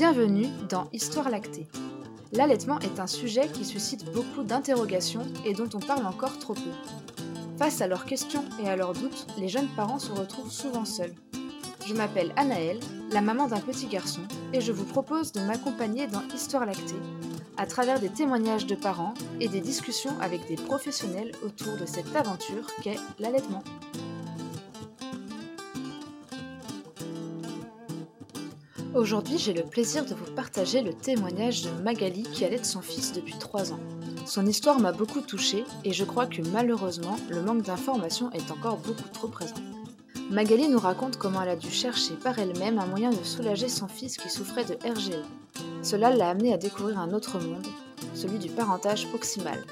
Bienvenue dans Histoire lactée. L'allaitement est un sujet qui suscite beaucoup d'interrogations et dont on parle encore trop peu. Face à leurs questions et à leurs doutes, les jeunes parents se retrouvent souvent seuls. Je m'appelle Anaëlle, la maman d'un petit garçon, et je vous propose de m'accompagner dans Histoire lactée, à travers des témoignages de parents et des discussions avec des professionnels autour de cette aventure qu'est l'allaitement. Aujourd'hui, j'ai le plaisir de vous partager le témoignage de Magali qui allait son fils depuis 3 ans. Son histoire m'a beaucoup touchée et je crois que malheureusement, le manque d'informations est encore beaucoup trop présent. Magali nous raconte comment elle a dû chercher par elle-même un moyen de soulager son fils qui souffrait de RGE. Cela l'a amené à découvrir un autre monde, celui du parentage proximal.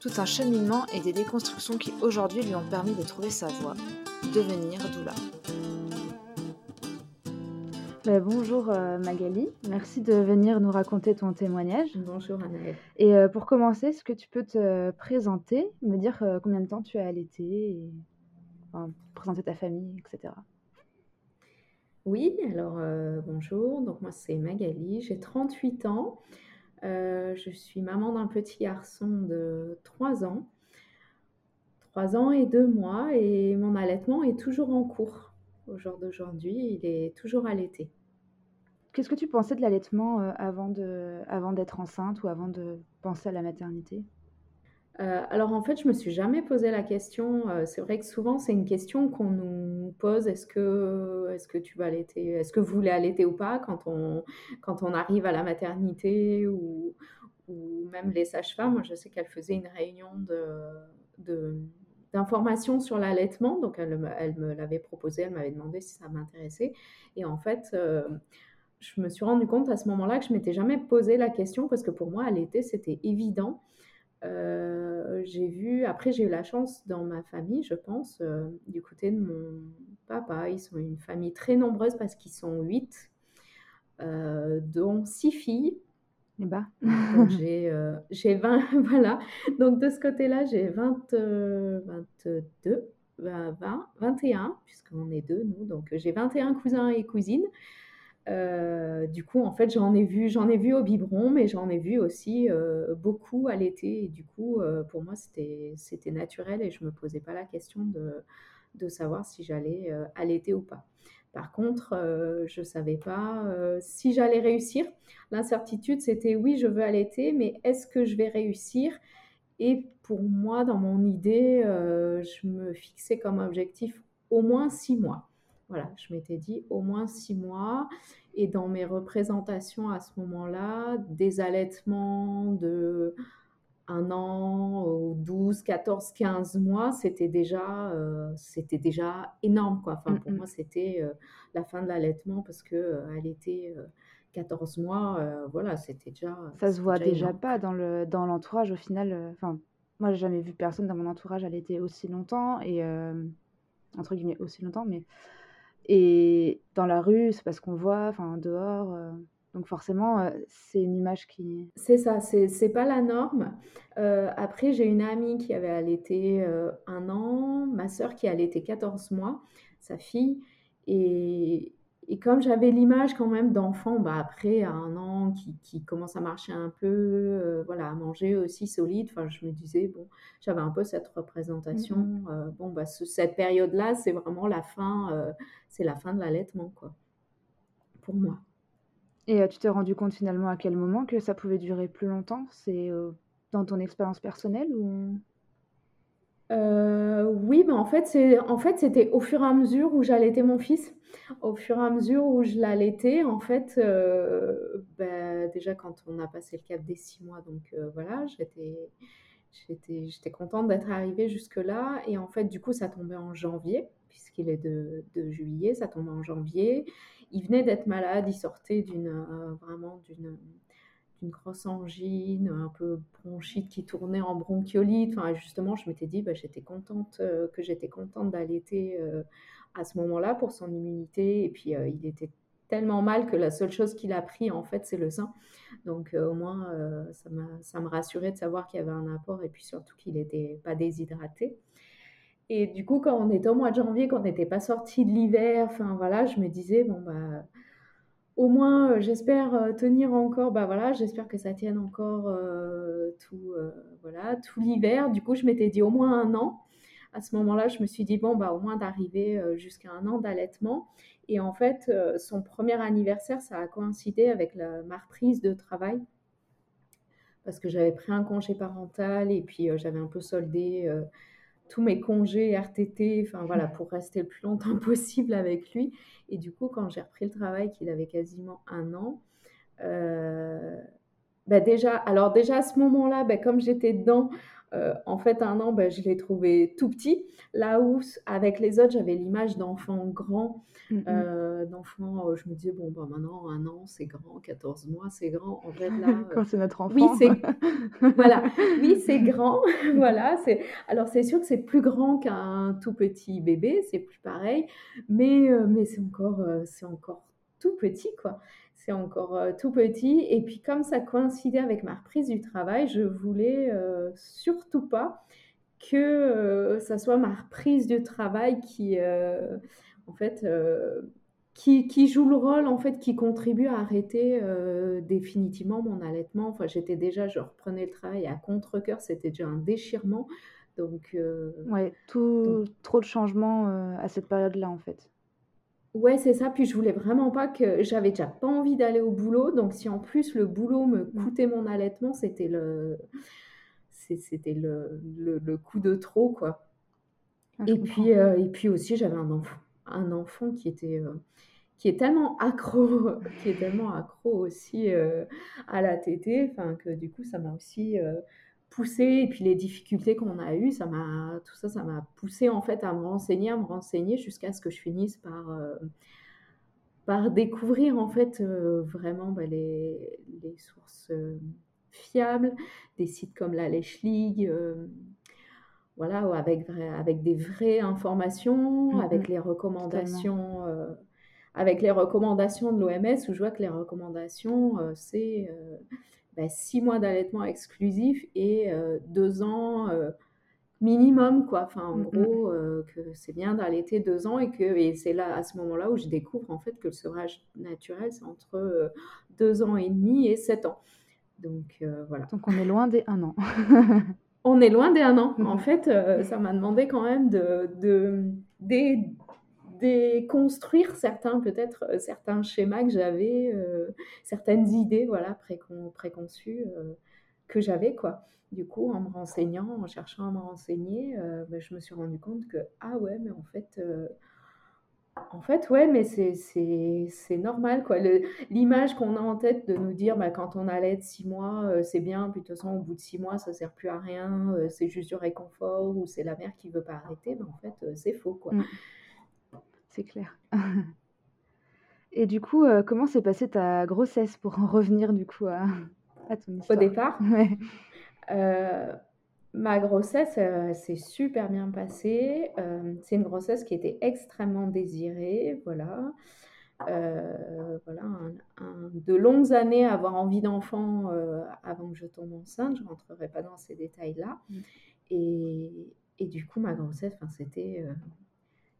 Tout un cheminement et des déconstructions qui aujourd'hui lui ont permis de trouver sa voie, devenir doula. Bah, bonjour euh, Magali, merci de venir nous raconter ton témoignage. Bonjour Anaëlle. Et euh, pour commencer, est-ce que tu peux te présenter, me dire euh, combien de temps tu as allaité, et, présenter ta famille, etc. Oui, alors bonjour, donc moi c'est Magali, j'ai 38 ans, je suis maman d'un petit garçon de 3 ans, 3 ans et 2 mois, et mon allaitement est toujours en cours. Au jour d'aujourd'hui, il est toujours allaité. Qu'est-ce que tu pensais de l'allaitement euh, avant de, avant d'être enceinte ou avant de penser à la maternité? Euh, alors en fait, je me suis jamais posé la question. Euh, c'est vrai que souvent c'est une question qu'on nous pose. Est-ce que, est-ce que tu vas allaiter Est-ce que vous voulez allaiter ou pas quand on, quand on arrive à la maternité ou, ou même les sages-femmes? Moi, je sais qu'elle faisait une réunion de, d'informations sur l'allaitement. Donc elle, elle me l'avait proposé. Elle m'avait demandé si ça m'intéressait. Et en fait je me suis rendu compte à ce moment-là que je m'étais jamais posé la question parce que pour moi, à l'été, c'était évident. Euh, j'ai vu, après, j'ai eu la chance dans ma famille, je pense, euh, du côté de mon papa. Ils sont une famille très nombreuse parce qu'ils sont huit, euh, dont six filles. Et eh bah. j'ai, j'ai 20, voilà. Donc de ce côté-là, j'ai 20, 22, 20, 21, puisqu'on est deux, nous. Donc j'ai 21 cousins et cousines. Euh, du coup, en fait, j'en ai vu, j'en ai vu au biberon, mais j'en ai vu aussi euh, beaucoup à l'été. Et du coup, euh, pour moi, c'était, naturel et je me posais pas la question de, de savoir si j'allais allaiter ou pas. Par contre, je savais pas si j'allais réussir. L'incertitude, c'était oui, je veux allaiter, mais est-ce que je vais réussir? Et pour moi, dans mon idée, je me fixais comme objectif au moins six mois. Voilà, je m'étais dit au moins six mois. Et dans mes représentations à ce moment-là, des allaitements de un an, ou 12, 14, 15 mois, c'était déjà, euh, c'était déjà énorme. Quoi. Enfin, pour moi, c'était euh, la fin de l'allaitement parce que euh, était 14 mois, voilà, c'était déjà. Ça se voit déjà, pas dans, le, dans l'entourage au final. Enfin, moi, j'ai jamais vu personne dans mon entourage allaiter aussi longtemps et entre guillemets aussi longtemps, mais et dans la rue, c'est parce qu'on voit, enfin dehors. Euh, donc forcément, euh, c'est une image qui... C'est ça, c'est, pas la norme. Euh, après, j'ai une amie qui avait allaité un an, ma sœur qui a allaité 14 mois, sa fille. Et, et comme j'avais l'image quand même d'enfant, bah après, à un an, qui, qui commence à marcher un peu, euh, voilà, à manger aussi solide, enfin, je me disais, bon, j'avais un peu cette représentation. Euh, bon, bah, cette période-là, c'est vraiment la fin, euh, c'est la fin de l'allaitement, quoi, pour moi. Et tu t'es rendu compte finalement à quel moment que ça pouvait durer plus longtemps? C'est dans ton expérience personnelle ou? Euh, oui, mais en fait, c'est, en fait, c'était au fur et à mesure où j'allaitais mon fils, au fur et à mesure où je l'allaitais, en fait, euh, bah, déjà quand on a passé le cap des six mois, donc euh, voilà, j'étais, j'étais, j'étais contente d'être arrivée jusque-là, et en fait, du coup, ça tombait en janvier, puisqu'il est de, de juillet, ça tombait en janvier. Il venait d'être malade, il sortait d'une, vraiment d'une d'une grosse angine, un peu bronchite qui tournait en bronchiolite. Enfin, justement, je m'étais dit, bah, j'étais contente, euh, que j'étais contente d'allaiter euh, à ce moment-là pour son immunité. Et puis, euh, il était tellement mal que la seule chose qu'il a pris, en fait, c'est le sein. Donc, au moins, ça, ça me rassurait de savoir qu'il y avait un apport et puis surtout qu'il n'était pas déshydraté. Et du coup, quand on était au mois de janvier, qu'on n'était pas sorti de l'hiver, enfin voilà, je me disais, bon, bah au moins, j'espère tenir encore, bah voilà, j'espère que ça tienne encore tout, voilà, tout l'hiver. Du coup, je m'étais dit au moins un an. À ce moment-là, je me suis dit, bon, bah, au moins d'arriver jusqu'à un an d'allaitement. Et en fait, son premier anniversaire, ça a coïncidé avec la, ma reprise de travail parce que j'avais pris un congé parental et puis j'avais un peu soldé tous mes congés RTT, enfin voilà, pour rester le plus longtemps possible avec lui. Et du coup, quand j'ai repris le travail, qu'il avait quasiment un an, euh, bah déjà, alors déjà à ce moment-là, bah comme j'étais dedans, euh, en fait, un an, bah, je l'ai trouvé tout petit. Là où, avec les autres, j'avais l'image d'enfants grands, mmh euh, d'enfants, je me disais, bon, bah, maintenant, un an, c'est grand, 14 mois, c'est grand. En fait, là. Quand c'est notre enfant. Oui, c'est voilà. oui, c'est grand. voilà. C'est... Alors, c'est sûr que c'est plus grand qu'un tout petit bébé, c'est plus pareil. Mais, mais c'est encore, c'est encore tout petit, quoi c'est encore euh, tout petit. Et puis comme ça coïncidait avec ma reprise du travail, je voulais euh, surtout pas que euh, ça soit ma reprise du travail qui, en fait, qui, qui, joue le rôle, en fait, qui contribue à arrêter définitivement mon allaitement. Enfin, j'étais déjà, je reprenais le travail à contre-coeur, c'était déjà un déchirement. Donc, ouais, tout, trop de changements à cette période-là, en fait. Ouais, c'est ça. Puis je voulais vraiment pas que j'avais déjà pas envie d'aller au boulot. Donc si en plus le boulot me mmh. coûtait mon allaitement, c'était le c'était le, le, coup de trop quoi. Ah, et puis euh, et puis aussi j'avais un enfant un enfant qui était euh, qui est tellement accro qui est tellement accro aussi euh, à la tétée enfin que du coup ça m'a aussi poussé et puis les difficultés qu'on a eues, ça m'a tout ça, ça m'a poussé en fait à me renseigner, à me renseigner jusqu'à ce que je finisse par euh, par découvrir en fait euh, vraiment bah, les, les, sources euh, fiables, des sites comme la Lèche League, voilà, avec avec des vraies informations, mmh avec les recommandations. avec les recommandations de l'OMS, où je vois que les recommandations, c'est bah, six mois d'allaitement exclusif et euh, deux ans euh, minimum, quoi. Enfin, en mmh, mmh. gros, euh, que c'est bien d'allaiter deux ans et que et c'est là, à ce moment-là, où je découvre en fait que le sevrage naturel, c'est entre deux ans et demi et sept ans. Donc, voilà. Donc, on est loin des un an. on est loin des un an. En fait, ça m'a demandé quand même de, de, déconstruire certains peut-être euh, certains schémas que j'avais, euh, certaines idées voilà préconçues euh, que j'avais quoi. Du coup, en me renseignant, en cherchant à me renseigner, ben, je me suis rendu compte que ah ouais, mais en fait en fait, ouais, mais c'est normal, quoi. L'image qu'on a en tête de nous dire, bah, quand on allait de six mois, c'est bien, puis de toute façon, au bout de six mois, ça sert plus à rien, c'est juste du réconfort, ou c'est la mère qui veut pas arrêter, mais en fait, c'est faux, quoi. Mmh c'est clair. Et du coup, euh, comment s'est passée ta grossesse pour en revenir du coup à, ton histoire? Au départ, euh, ma grossesse euh, s'est super bien passée. c'est une grossesse qui était extrêmement désirée, voilà. voilà, de longues années à avoir envie d'enfant avant que je tombe enceinte. Je ne rentrerai pas dans ces détails-là. Mmh. Et, et, du coup, ma grossesse, c'était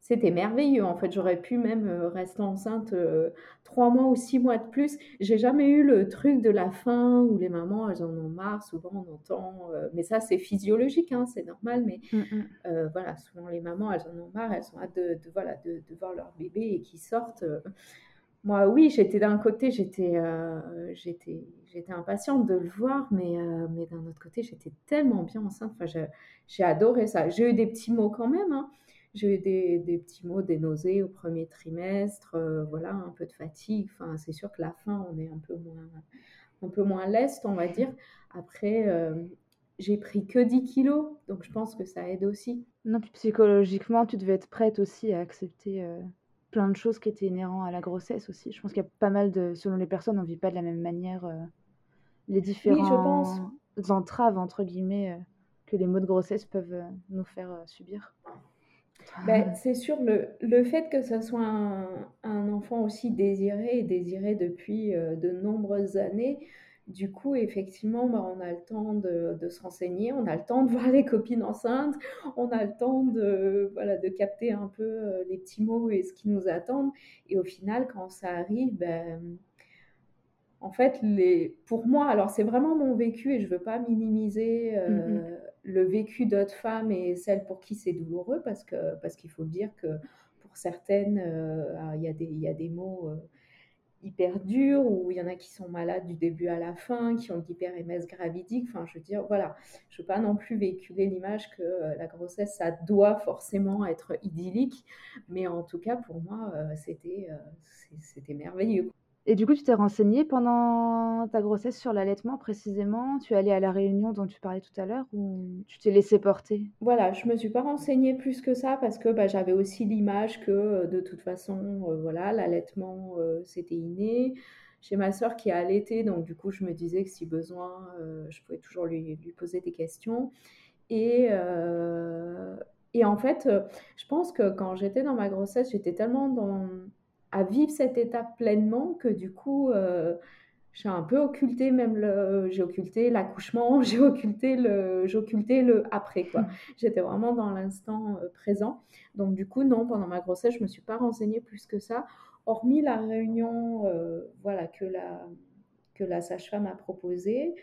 c'était merveilleux. En fait, j'aurais pu même euh, rester enceinte euh, trois mois ou six mois de plus. J'ai jamais eu le truc de la faim où les mamans, elles en ont marre. Souvent, on entend, euh, mais ça, c'est physiologique, hein, c'est normal. Mais mmh, mmh. voilà, souvent, les mamans, elles en ont marre. Elles sont hâte de, voilà, de, voir leur bébé et qui sortent. Moi, oui, j'étais d'un côté, j'étais, j'étais, j'étais impatiente de le voir, mais, mais d'un autre côté, j'étais tellement bien enceinte. Enfin, j'ai adoré ça. J'ai eu des petits mots quand même. Hein. J'ai eu des, petits mots, des nausées au premier trimestre, euh, voilà, un peu de fatigue. Enfin, c'est sûr que la fin, on est un peu moins, un peu moins leste, on va dire. Après, euh, j'ai pris que 10 kilos, donc je pense que ça aide aussi. Non, puis psychologiquement, tu devais être prête aussi à accepter euh, plein de choses qui étaient inhérentes à la grossesse aussi. Je pense qu'il y a pas mal de, selon les personnes, on ne vit pas de la même manière les différents oui, je pense. entraves, entre guillemets, que les maux de grossesse peuvent nous faire subir. Ben, c'est sûr, le, le, fait que ce soit un, un, enfant aussi désiré et désiré depuis euh, de nombreuses années, Du coup, effectivement, bah, on a le temps de, de se renseigner, on a le temps de voir les copines enceintes, on a le temps de, voilà, de capter un peu euh, les petits mots et ce qui nous attend. Et au final, quand ça arrive, ben, en fait, les, pour moi, alors c'est vraiment mon vécu et je ne veux pas minimiser euh, Mhm. Le vécu d'autres femmes et celles pour qui c'est douloureux parce que parce qu'il faut dire que pour certaines, euh, ah, il y a des, y a des mots. euh, hyper dur, ou il y en a qui sont malades du début à la fin, qui ont de l'hyper-MS gravidique. Enfin, je veux dire, voilà, je ne veux pas non plus véhiculer l'image que euh, la grossesse, ça doit forcément être idyllique, mais en tout cas, pour moi, c'était c'était merveilleux. Et du coup, tu t'es renseignée pendant ta grossesse sur l'allaitement précisément? Tu es allée à la réunion dont tu parlais tout à l'heure ou tu t'es laissée porter? Voilà, je me suis pas renseignée plus que ça parce que bah, j'avais aussi l'image que euh, de toute façon, euh, voilà, l'allaitement, euh, c'était inné. J'ai ma sœur qui a allaité, donc du coup, je me disais que si besoin, euh, je pouvais toujours lui, poser des questions. Et, en fait, je pense que quand j'étais dans ma grossesse, j'étais tellement dans, à vivre cette étape pleinement que du coup, euh, j'ai un peu occulté même le, j'ai occulté l'accouchement, j'ai occulté le, j'ai occulté le après quoi. J'étais vraiment dans l'instant euh, présent. Donc du coup, non, pendant ma grossesse, je me suis pas renseignée plus que ça, hormis la réunion, euh, voilà, que la, que la sage-femme a proposée.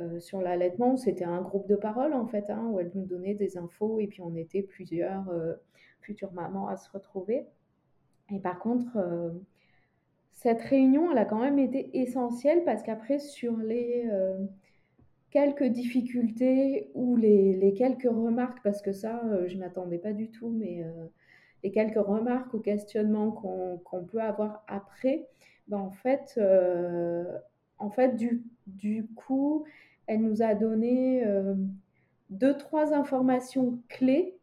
Euh, sur l'allaitement, c'était un groupe de parole en fait, hein, où elle nous donnait des infos et puis on était plusieurs euh, futures mamans à se retrouver. Et par contre, euh, cette réunion, elle a quand même été essentielle parce qu'après, sur les euh, quelques difficultés ou les, les, quelques remarques, parce que ça, euh, je ne m'attendais pas du tout, mais les quelques remarques ou questionnements qu'on peut avoir après, ben en fait, en fait du, du coup, elle nous a donné deux, trois informations clés,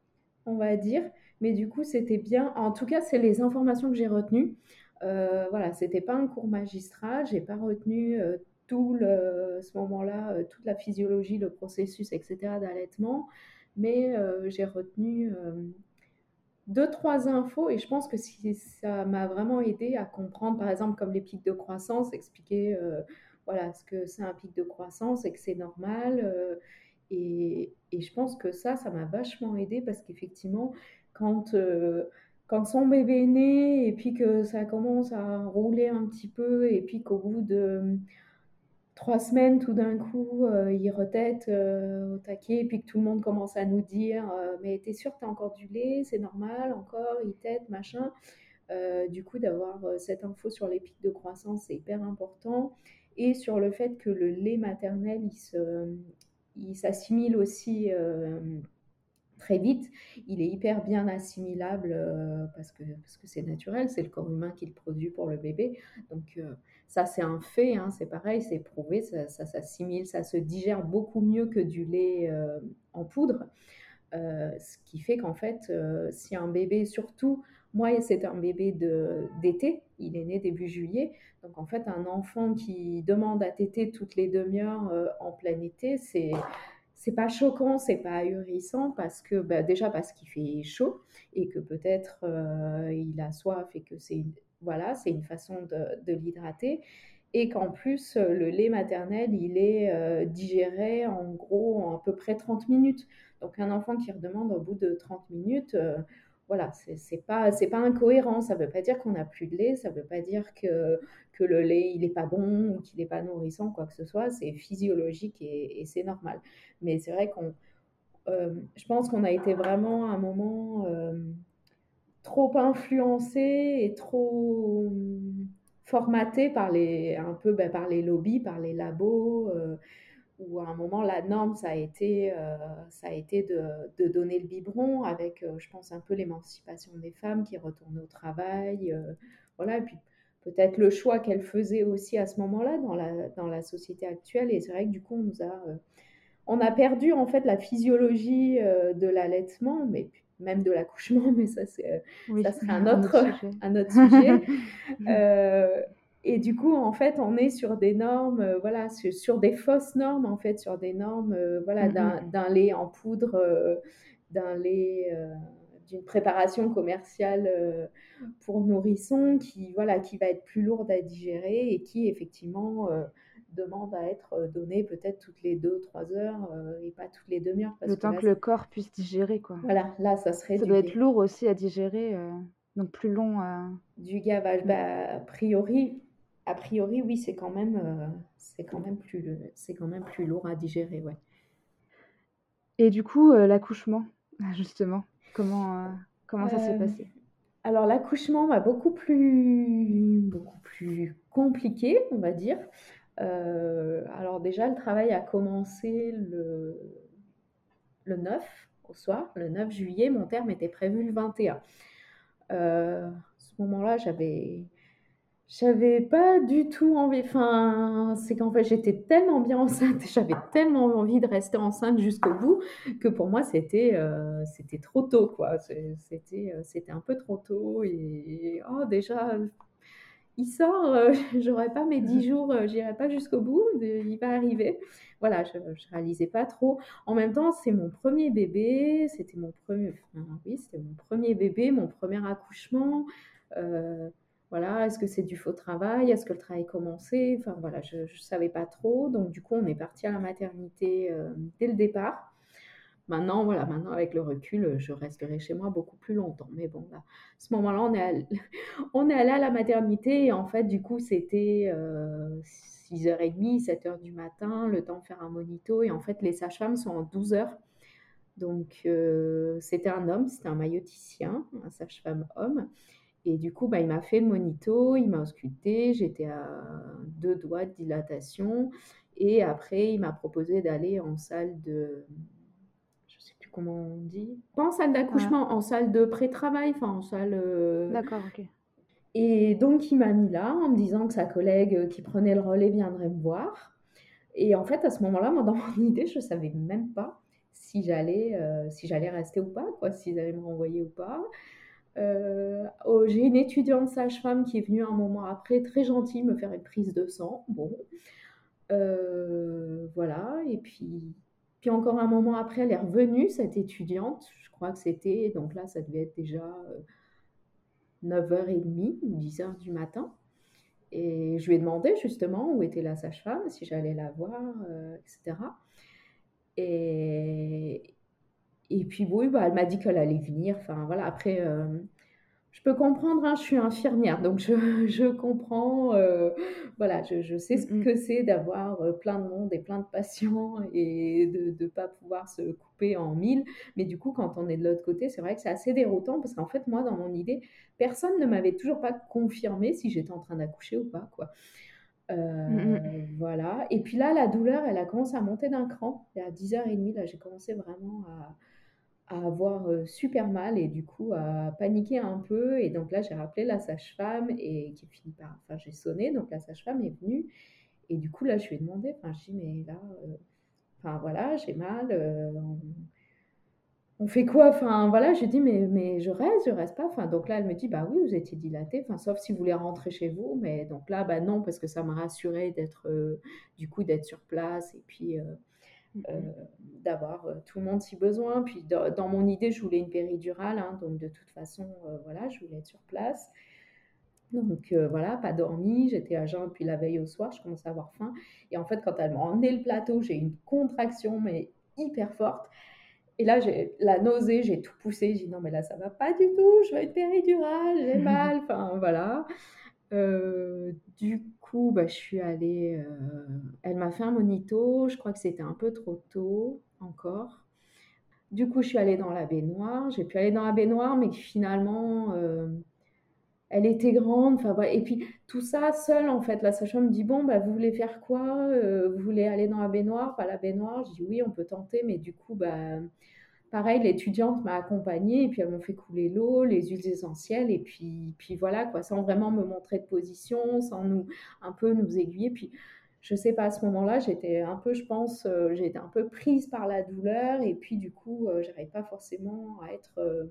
on va dire, mais du coup, c'était bien. En tout cas, c'est les informations que j'ai retenues. Euh, voilà, c'était pas un cours magistral, j'ai pas retenu euh, tout le, ce moment-là, euh, toute la physiologie, le processus, etc. d'allaitement, mais euh, j'ai retenu deux, trois infos et je pense que si ça m'a vraiment aidé à comprendre, par exemple, comme les pics de croissance, expliquer voilà, ce que c'est un pic de croissance et que c'est normal. et, et je pense que ça, ça m'a vachement aidé parce qu'effectivement, quand, euh, quand son bébé est né et puis que ça commence à rouler un petit peu et puis qu'au bout de trois semaines, tout d'un coup, euh, il retète euh, au taquet, et puis que tout le monde commence à nous dire euh, Mais t'es sûr t'as encore du lait? C'est normal, encore, il tète, machin. Euh, du coup, d'avoir euh, cette info sur les pics de croissance, c'est hyper important. Et sur le fait que le lait maternel, il se, il s'assimile aussi euh, très vite. Il est hyper bien assimilable euh, parce que parce que c'est naturel, c'est le corps humain qui le produit pour le bébé. Donc euh, ça c'est un fait, hein, c'est pareil, c'est prouvé, ça, ça s'assimile, ça se digère beaucoup mieux que du lait euh, en poudre. Ce qui fait qu'en fait, si un bébé, surtout, moi c'est un bébé d'été, il est né début juillet, donc en fait un enfant qui demande à téter toutes les demi-heures en plein été, c'est c'est pas choquant, c'est pas ahurissant parce que bah, déjà parce qu'il fait chaud et que peut-être euh, il a soif et que c'est voilà, c'est une façon de, l'hydrater et qu'en plus euh, le lait maternel il est euh, digéré en gros en à peu près 30 minutes. Donc un enfant qui redemande au bout de 30 minutes, voilà, c'est pas pas incohérent. Ça veut pas dire qu'on n'a plus de lait, ça veut pas dire que que le lait il est pas bon ou qu'il est pas nourrissant quoi que ce soit. C'est physiologique et, c'est normal. Mais c'est vrai qu'on, euh, je pense qu'on a été vraiment à un moment euh, trop influencé et trop formaté par les, un peu ben, par les lobbies, par les labos, euh, où à un moment la norme ça a été, euh, ça a été de, de donner le biberon avec, euh, je pense, un peu l'émancipation des femmes qui retournaient au travail, euh, voilà, et puis peut-être le choix qu'elles faisaient aussi à ce moment-là dans la, dans la société actuelle. Et c'est vrai que du coup, on nous a, on a perdu en fait la physiologie de l'allaitement, mais même de l'accouchement, mais ça, c'est, Oui, ça serait un un autre, autre sujet. un autre sujet. Euh, et du coup, en fait, on est sur des normes, euh, voilà, sur, sur des fausses normes, en fait, sur des normes, euh, voilà, Mhm. d'un d'un lait en poudre, euh, d'un lait, euh, d'une préparation commerciale euh, pour nourrissons qui, voilà, qui va être plus lourde à digérer et qui, effectivement, euh, demande à être donné peut-être toutes les 2-3 heures et pas toutes les demi-heures. Le temps que, le corps puisse digérer, quoi. Voilà, là, ça serait. Ça doit être lourd aussi à digérer, donc plus long à. Du gavage, bah, a priori, a priori, oui, c'est quand même, c'est quand même plus, c'est quand même plus lourd à digérer, ouais. Et du coup, l'accouchement, justement, comment, comment ça s'est passé? alors l'accouchement va beaucoup plus, beaucoup plus compliqué, on va dire. Euh, alors déjà, le travail a commencé le, le 9 au soir, le 9 juillet. Mon terme était prévu le 21. Euh, à ce moment-là, j'avais j'avais pas du tout envie. Enfin, c'est qu'en fait, j'étais tellement bien enceinte, j'avais tellement envie de rester enceinte jusqu'au bout que pour moi, c'était euh, c'était trop tôt, quoi. C'était euh, c'était un peu trop tôt et oh déjà. Il sort, euh, j'aurais pas mes 10 jours, j'irai pas jusqu'au bout, il va arriver. Voilà, je, je réalisais pas trop. En même temps, c'est mon premier bébé, c'était mon premier, oui, c'était mon premier bébé, mon premier accouchement. Voilà, est-ce que c'est du faux travail? Est-ce que le travail commençait Enfin voilà, je ne savais pas trop. Donc du coup, on est parti à la maternité euh, dès le départ. Maintenant, voilà, maintenant avec le recul, je resterai chez moi beaucoup plus longtemps. Mais bon, là, à ce moment-là, on est, allé, on est allé à la maternité et en fait, du coup, c'était 6h30, 7h du matin, le temps de faire un monito. Et en fait, les sages-femmes sont en 12h. Donc, euh, c'était un homme, c'était un mailloticien, un sage-femme homme. Et du coup, bah, il m'a fait le monito, il m'a ausculté, j'étais à deux doigts de dilatation. Et après, il m'a proposé d'aller en salle de. Je ne sais plus comment on dit. Pas en salle d'accouchement, en salle de pré-travail, enfin en salle. Euh, D'accord, ok. Et donc, il m'a mis là en me disant que sa collègue qui prenait le relais viendrait me voir. Et en fait, à ce moment-là, moi, dans mon idée, je ne savais même pas si j'allais euh, si j'allais rester ou pas, quoi, s'ils allaient me renvoyer ou pas. Euh, j'ai une étudiante sage-femme qui est venue un moment après, très gentille, me faire une prise de sang. Bon, euh, voilà. Et puis, puis encore un moment après, elle est revenue, cette étudiante. Je crois que c'était, donc là, ça devait être déjà 9h30 ou 10h du matin. Et je lui ai demandé justement où était la sage-femme, si j'allais la voir, euh, etc. Et, et puis oui, bah, elle m'a dit qu'elle allait venir. Enfin voilà, après, euh, je peux comprendre, hein, je suis infirmière, donc je, je comprends, euh, voilà, je, je, sais ce que c'est d'avoir euh, plein de monde et plein de patients et de ne pas pouvoir se couper en mille. Mais du coup, quand on est de l'autre côté, c'est vrai que c'est assez déroutant parce qu'en fait, moi, dans mon idée, personne ne m'avait toujours pas confirmé si j'étais en train d'accoucher ou pas, quoi. Voilà. Et puis là, la douleur, elle a commencé à monter d'un cran. Et à 10h30, là, j'ai commencé vraiment à, à avoir super mal et du coup à paniquer un peu. Et donc là, j'ai rappelé la sage-femme et qui finit par. Enfin, j'ai sonné, donc la sage-femme est venue. Et du coup, là, je lui ai demandé, enfin, je dis, mais là, enfin voilà, j'ai mal. on, fait quoi? Enfin voilà, j'ai dit, mais, mais je reste, je reste pas. Enfin, donc là, elle me dit, bah oui, vous étiez dilatée, enfin, sauf si vous voulez rentrer chez vous. Mais donc là, bah non, parce que ça m'a rassuré d'être, du coup, d'être sur place. Et puis. Euh, d'avoir euh, tout le monde si besoin. Puis dans, mon idée, je voulais une péridurale, hein, donc de toute façon, euh, voilà, je voulais être sur place. Donc voilà, pas dormi, j'étais à jeun depuis la veille au soir, je commençais à avoir faim. Et en fait, quand elle m'a emmené le plateau, j'ai eu une contraction, mais hyper forte. Et là, j'ai la nausée, j'ai tout poussé. J'ai dit non, mais là, ça va pas du tout, je veux une péridurale, j'ai mal. Enfin, voilà. Du bah, je suis allée. Euh, elle m'a fait un monito. Je crois que c'était un peu trop tôt encore. Du coup, je suis allée dans la baignoire. J'ai pu aller dans la baignoire, mais finalement, euh, elle était grande. Enfin, Et puis, tout ça seul, en fait. La sage-femme me dit Bon, bah, vous voulez faire quoi? Euh, Vous voulez aller dans la baignoire? Pas la baignoire? Je dis Oui, on peut tenter, mais du coup, bah pareil, l'étudiante m'a accompagnée et puis elles m'ont fait couler l'eau, les huiles essentielles et puis, puis voilà, quoi, sans vraiment me montrer de position, sans nous un peu nous aiguiller. Puis je sais pas, à ce moment-là, j'étais un peu, je pense, euh, j'étais un peu prise par la douleur et puis du coup, euh, j'arrivais pas forcément à être euh,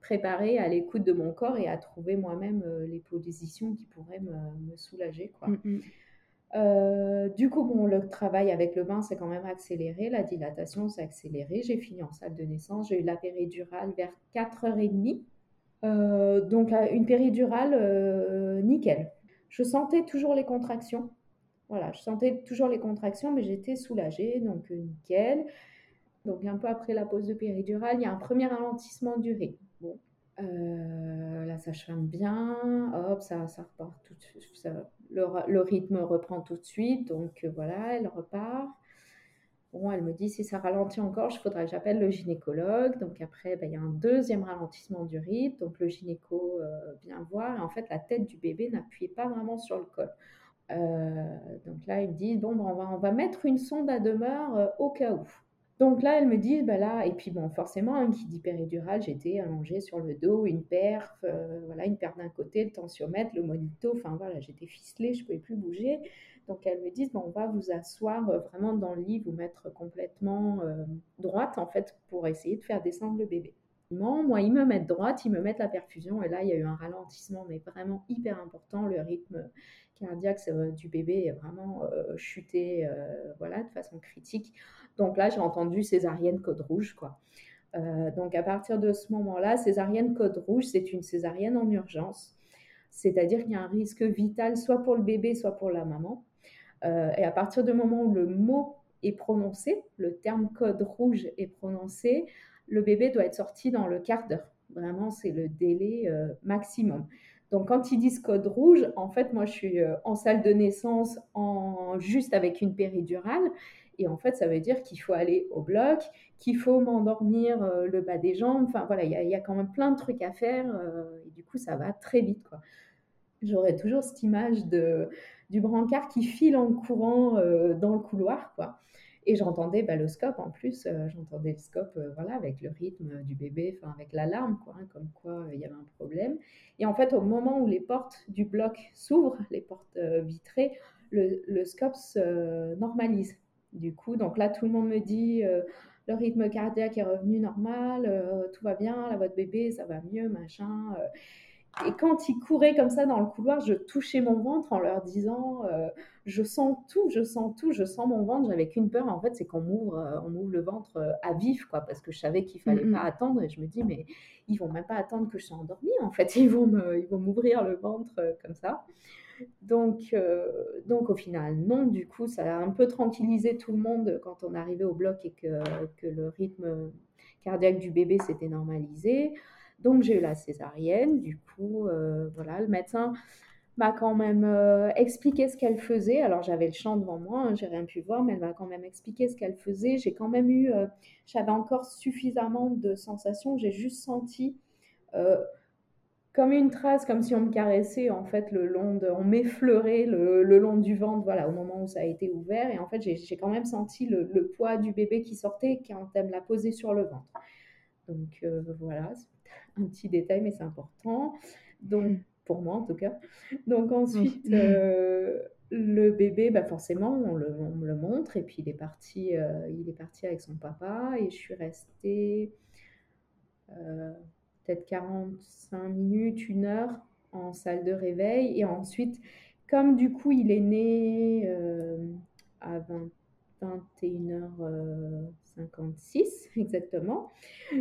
préparée à l'écoute de mon corps et à trouver moi-même les positions qui pourraient me, soulager, quoi. Mmh, mmh. Euh, du coup, bon, le travail avec le bain s'est quand même accéléré, la dilatation s'est accélérée. J'ai fini en salle de naissance, j'ai eu la péridurale vers 4h30. Euh, donc, une péridurale euh, nickel. Je sentais toujours les contractions. voilà, je sentais toujours les contractions, mais j'étais soulagée, donc nickel. Donc un peu après la pause de péridurale, il y a un premier ralentissement du la sage-femme bien, hop, ça, ça repart tout de suite, le, rythme reprend tout de suite, donc voilà, elle repart. Bon, elle me dit si ça ralentit encore, il faudrait que j'appelle le gynécologue. Donc après, ben, il y a un deuxième ralentissement du rythme. Donc le gynéco euh, vient voir. Et en fait, la tête du bébé n'appuyait pas vraiment sur le col. Euh, donc là, ils me disent bon, ben, on, va, on va mettre une sonde à demeure euh, au cas où. Donc là, elle me dit, bah là, et puis bon, forcément, hein, qui dit péridurale, j'étais allongée sur le dos, une perf, voilà, une perf d'un côté, le tensiomètre, le monito, enfin voilà, j'étais ficelée, je ne pouvais plus bouger. Donc elles me disent, on va vous asseoir euh, vraiment dans le lit, vous mettre complètement euh, droite en fait pour essayer de faire descendre le bébé. Moi, ils me mettent droite, ils me mettent la perfusion et là, il y a eu un ralentissement, mais vraiment hyper important. Le rythme cardiaque euh, du bébé est vraiment chuté voilà, de façon critique. Donc là, j'ai entendu césarienne code rouge. quoi. donc à partir de ce moment-là, césarienne code rouge, c'est une césarienne en urgence. C'est-à-dire qu'il y a un risque vital soit pour le bébé, soit pour la maman. Euh, et à partir du moment où le mot est prononcé, le terme code rouge est prononcé, le bébé doit être sorti dans le quart d'heure. Vraiment, c'est le délai euh, maximum. Donc, quand ils disent code rouge, en fait, moi, je suis euh, en salle de naissance, en, juste avec une péridurale. Et en fait, ça veut dire qu'il faut aller au bloc, qu'il faut m'endormir le bas des jambes. Enfin, voilà, il y, a quand même plein de trucs à faire. et du coup, ça va très vite, quoi. J'aurais toujours cette image de, du brancard qui file en courant euh, dans le couloir, quoi. Et j'entendais bah, le scope en plus, euh, j'entendais le scope euh, voilà, avec le rythme du bébé, enfin avec l'alarme, quoi, hein, comme quoi il y avait un problème. Et en fait, au moment où les portes du bloc s'ouvrent, les portes vitrées, le, le, scope se normalise. Du coup, donc là, tout le monde me dit le rythme cardiaque est revenu normal, tout va bien, là, votre bébé, ça va mieux, machin. Et quand ils couraient comme ça dans le couloir, je touchais mon ventre en leur disant euh, Je sens tout, je sens tout, je sens mon ventre. J'avais qu'une peur, en fait, c'est qu'on m'ouvre, euh, on m'ouvre le ventre euh, à vif, quoi, parce que je savais qu'il fallait pas attendre. Et je me dis Mais ils vont même pas attendre que je sois endormie, en fait. Ils vont, m'ouvrir le ventre comme ça. Donc, donc, au final, non. Du coup, ça a un peu tranquillisé tout le monde quand on arrivait au bloc et que, que le rythme cardiaque du bébé s'était normalisé. Donc j'ai eu la césarienne, du coup, euh, voilà, le médecin m'a quand même euh, expliqué ce qu'elle faisait. Alors j'avais le champ devant moi, hein, j'ai rien pu voir, mais elle m'a quand même expliqué ce qu'elle faisait. J'ai quand même eu, euh, j'avais encore suffisamment de sensations. J'ai juste senti comme une trace, comme si on me caressait en fait le long de, on m'effleurait le, long du ventre, voilà, au moment où ça a été ouvert. Et en fait, j'ai quand même senti le, le, poids du bébé qui sortait quand elle me l'a posé sur le ventre. Donc voilà, un petit détail, mais c'est important. Donc, mm. pour moi en tout cas. Donc ensuite, euh, le bébé, bah forcément, on, le, me le montre et puis il est parti, euh, il est parti avec son papa et je suis restée euh, peut-être 45 minutes, une heure en salle de réveil et ensuite, comme du coup il est né à 21h56 exactement,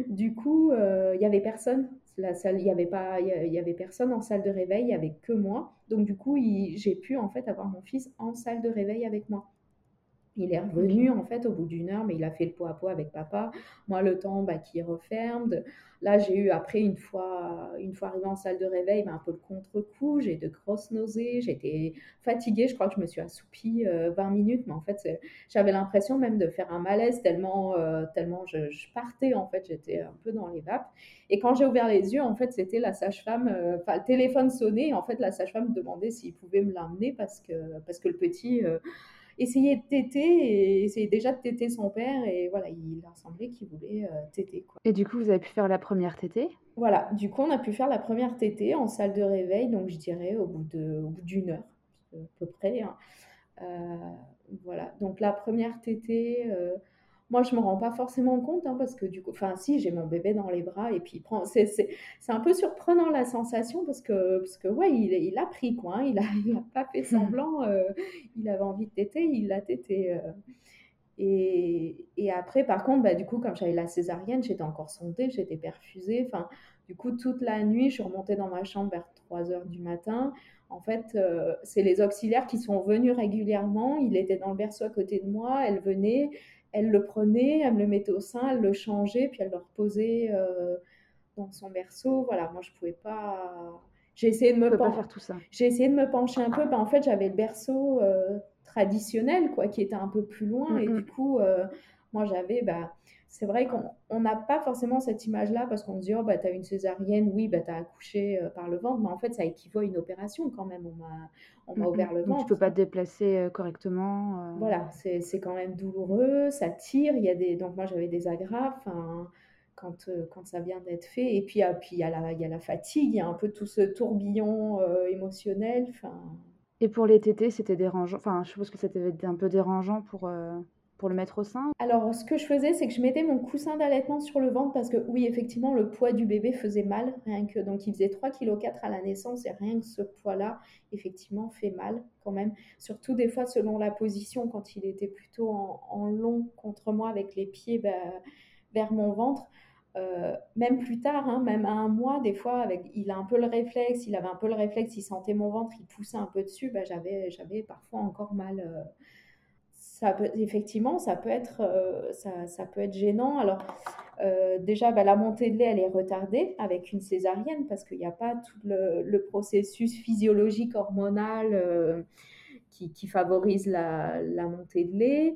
du coup, il n'y avait personne la salle, il y avait pas, il y avait personne en salle de réveil, il y avait que moi. Donc du coup, j'ai pu en fait avoir mon fils en salle de réveil avec moi. Il est revenu en fait au bout d'une heure, mais il a fait le pot à pot avec papa. Moi, le temps bah, qui referme. Là, j'ai eu après une fois, une fois arrivé en salle de réveil, bah, un peu le contre-coup. J'ai de grosses nausées. J'étais fatiguée. Je crois que je me suis assoupie 20 euh, minutes, mais en fait, j'avais l'impression même de faire un malaise tellement, euh, tellement je, partais en fait. J'étais un peu dans les vapes. Et quand j'ai ouvert les yeux, en fait, c'était la sage-femme. Euh, enfin, le téléphone sonnait. En fait, la sage-femme me demandait s'il pouvait me l'emmener parce que parce que le petit essayer de téter et essayer déjà de téter son père. Et voilà, il a semblé qu'il voulait euh, téter. Quoi. Et du coup, vous avez pu faire la première tétée? Voilà, du coup, on a pu faire la première tétée en salle de réveil, donc je dirais au bout d'une heure, à peu près. Hein. Euh, voilà, donc la première tétée. Euh, moi, je me rends pas forcément compte hein, parce que du coup, enfin, si j'ai mon bébé dans les bras et puis il prend, c'est, c'est, c'est un peu surprenant la sensation parce que, parce que ouais, il, il a pris quoi, hein, il a, il a pas fait semblant, euh, il avait envie de téter, il l'a tété. Euh. et, et, après, par contre, bah, du coup, comme j'avais la césarienne, j'étais encore sondée, j'étais perfusée. Enfin, du coup, toute la nuit, je suis remontée dans ma chambre vers 3 heures du matin. En fait, c'est les auxiliaires qui sont venus régulièrement. Il était dans le berceau à côté de moi. Elle venait, elle le prenait, elle me le mettait au sein, elle le changeait, puis elle le reposait dans son berceau. Voilà, moi je pouvais pas. J'ai essayé de me faire tout ça. J'ai essayé de me pencher un peu. Ben, en fait, j'avais le berceau traditionnel, quoi, qui était un peu plus loin. Et du coup, moi j'avais, bah, c'est vrai qu'on n'a pas forcément cette image-là parce qu'on se dit, oh, bah, tu as une césarienne, oui, bah, tu as accouché euh, par le ventre, mais en fait, ça équivaut à une opération quand même. On m'a ouvert le ventre. tu peux pas te déplacer euh, correctement. Euh. Voilà, c'est quand même douloureux, ça tire. Il y a des... Donc, moi, j'avais des agrafes quand, quand ça vient d'être fait. Et puis, ah, puis il, y a la, il y a la fatigue, il y a un peu tout ce tourbillon émotionnel. Et pour les tétés, c'était dérangeant. Enfin, je suppose que c'était un peu dérangeant pour pour le mettre au sein? Alors, ce que je faisais, c'est que je mettais mon coussin d'allaitement sur le ventre parce que, oui, effectivement, le poids du bébé faisait mal. Rien que, donc, il faisait 3,4 kg à la naissance et rien que ce poids-là, effectivement, fait mal quand même. Surtout des fois, selon la position, quand il était plutôt en, long contre moi avec les pieds vers mon ventre. Euh, même plus tard, hein, même à un mois, des fois, avec, il a un peu le réflexe, il avait un peu le réflexe, il sentait mon ventre, il poussait un peu dessus, bah, j'avais, j'avais parfois encore mal. Euh, effectivement, ça peut être, euh, ça, ça, peut être gênant. Alors, euh, déjà, bah, la montée de lait, elle est retardée avec une césarienne parce qu'il n'y a pas tout le, processus physiologique hormonal euh, qui, qui, favorise la, montée de lait.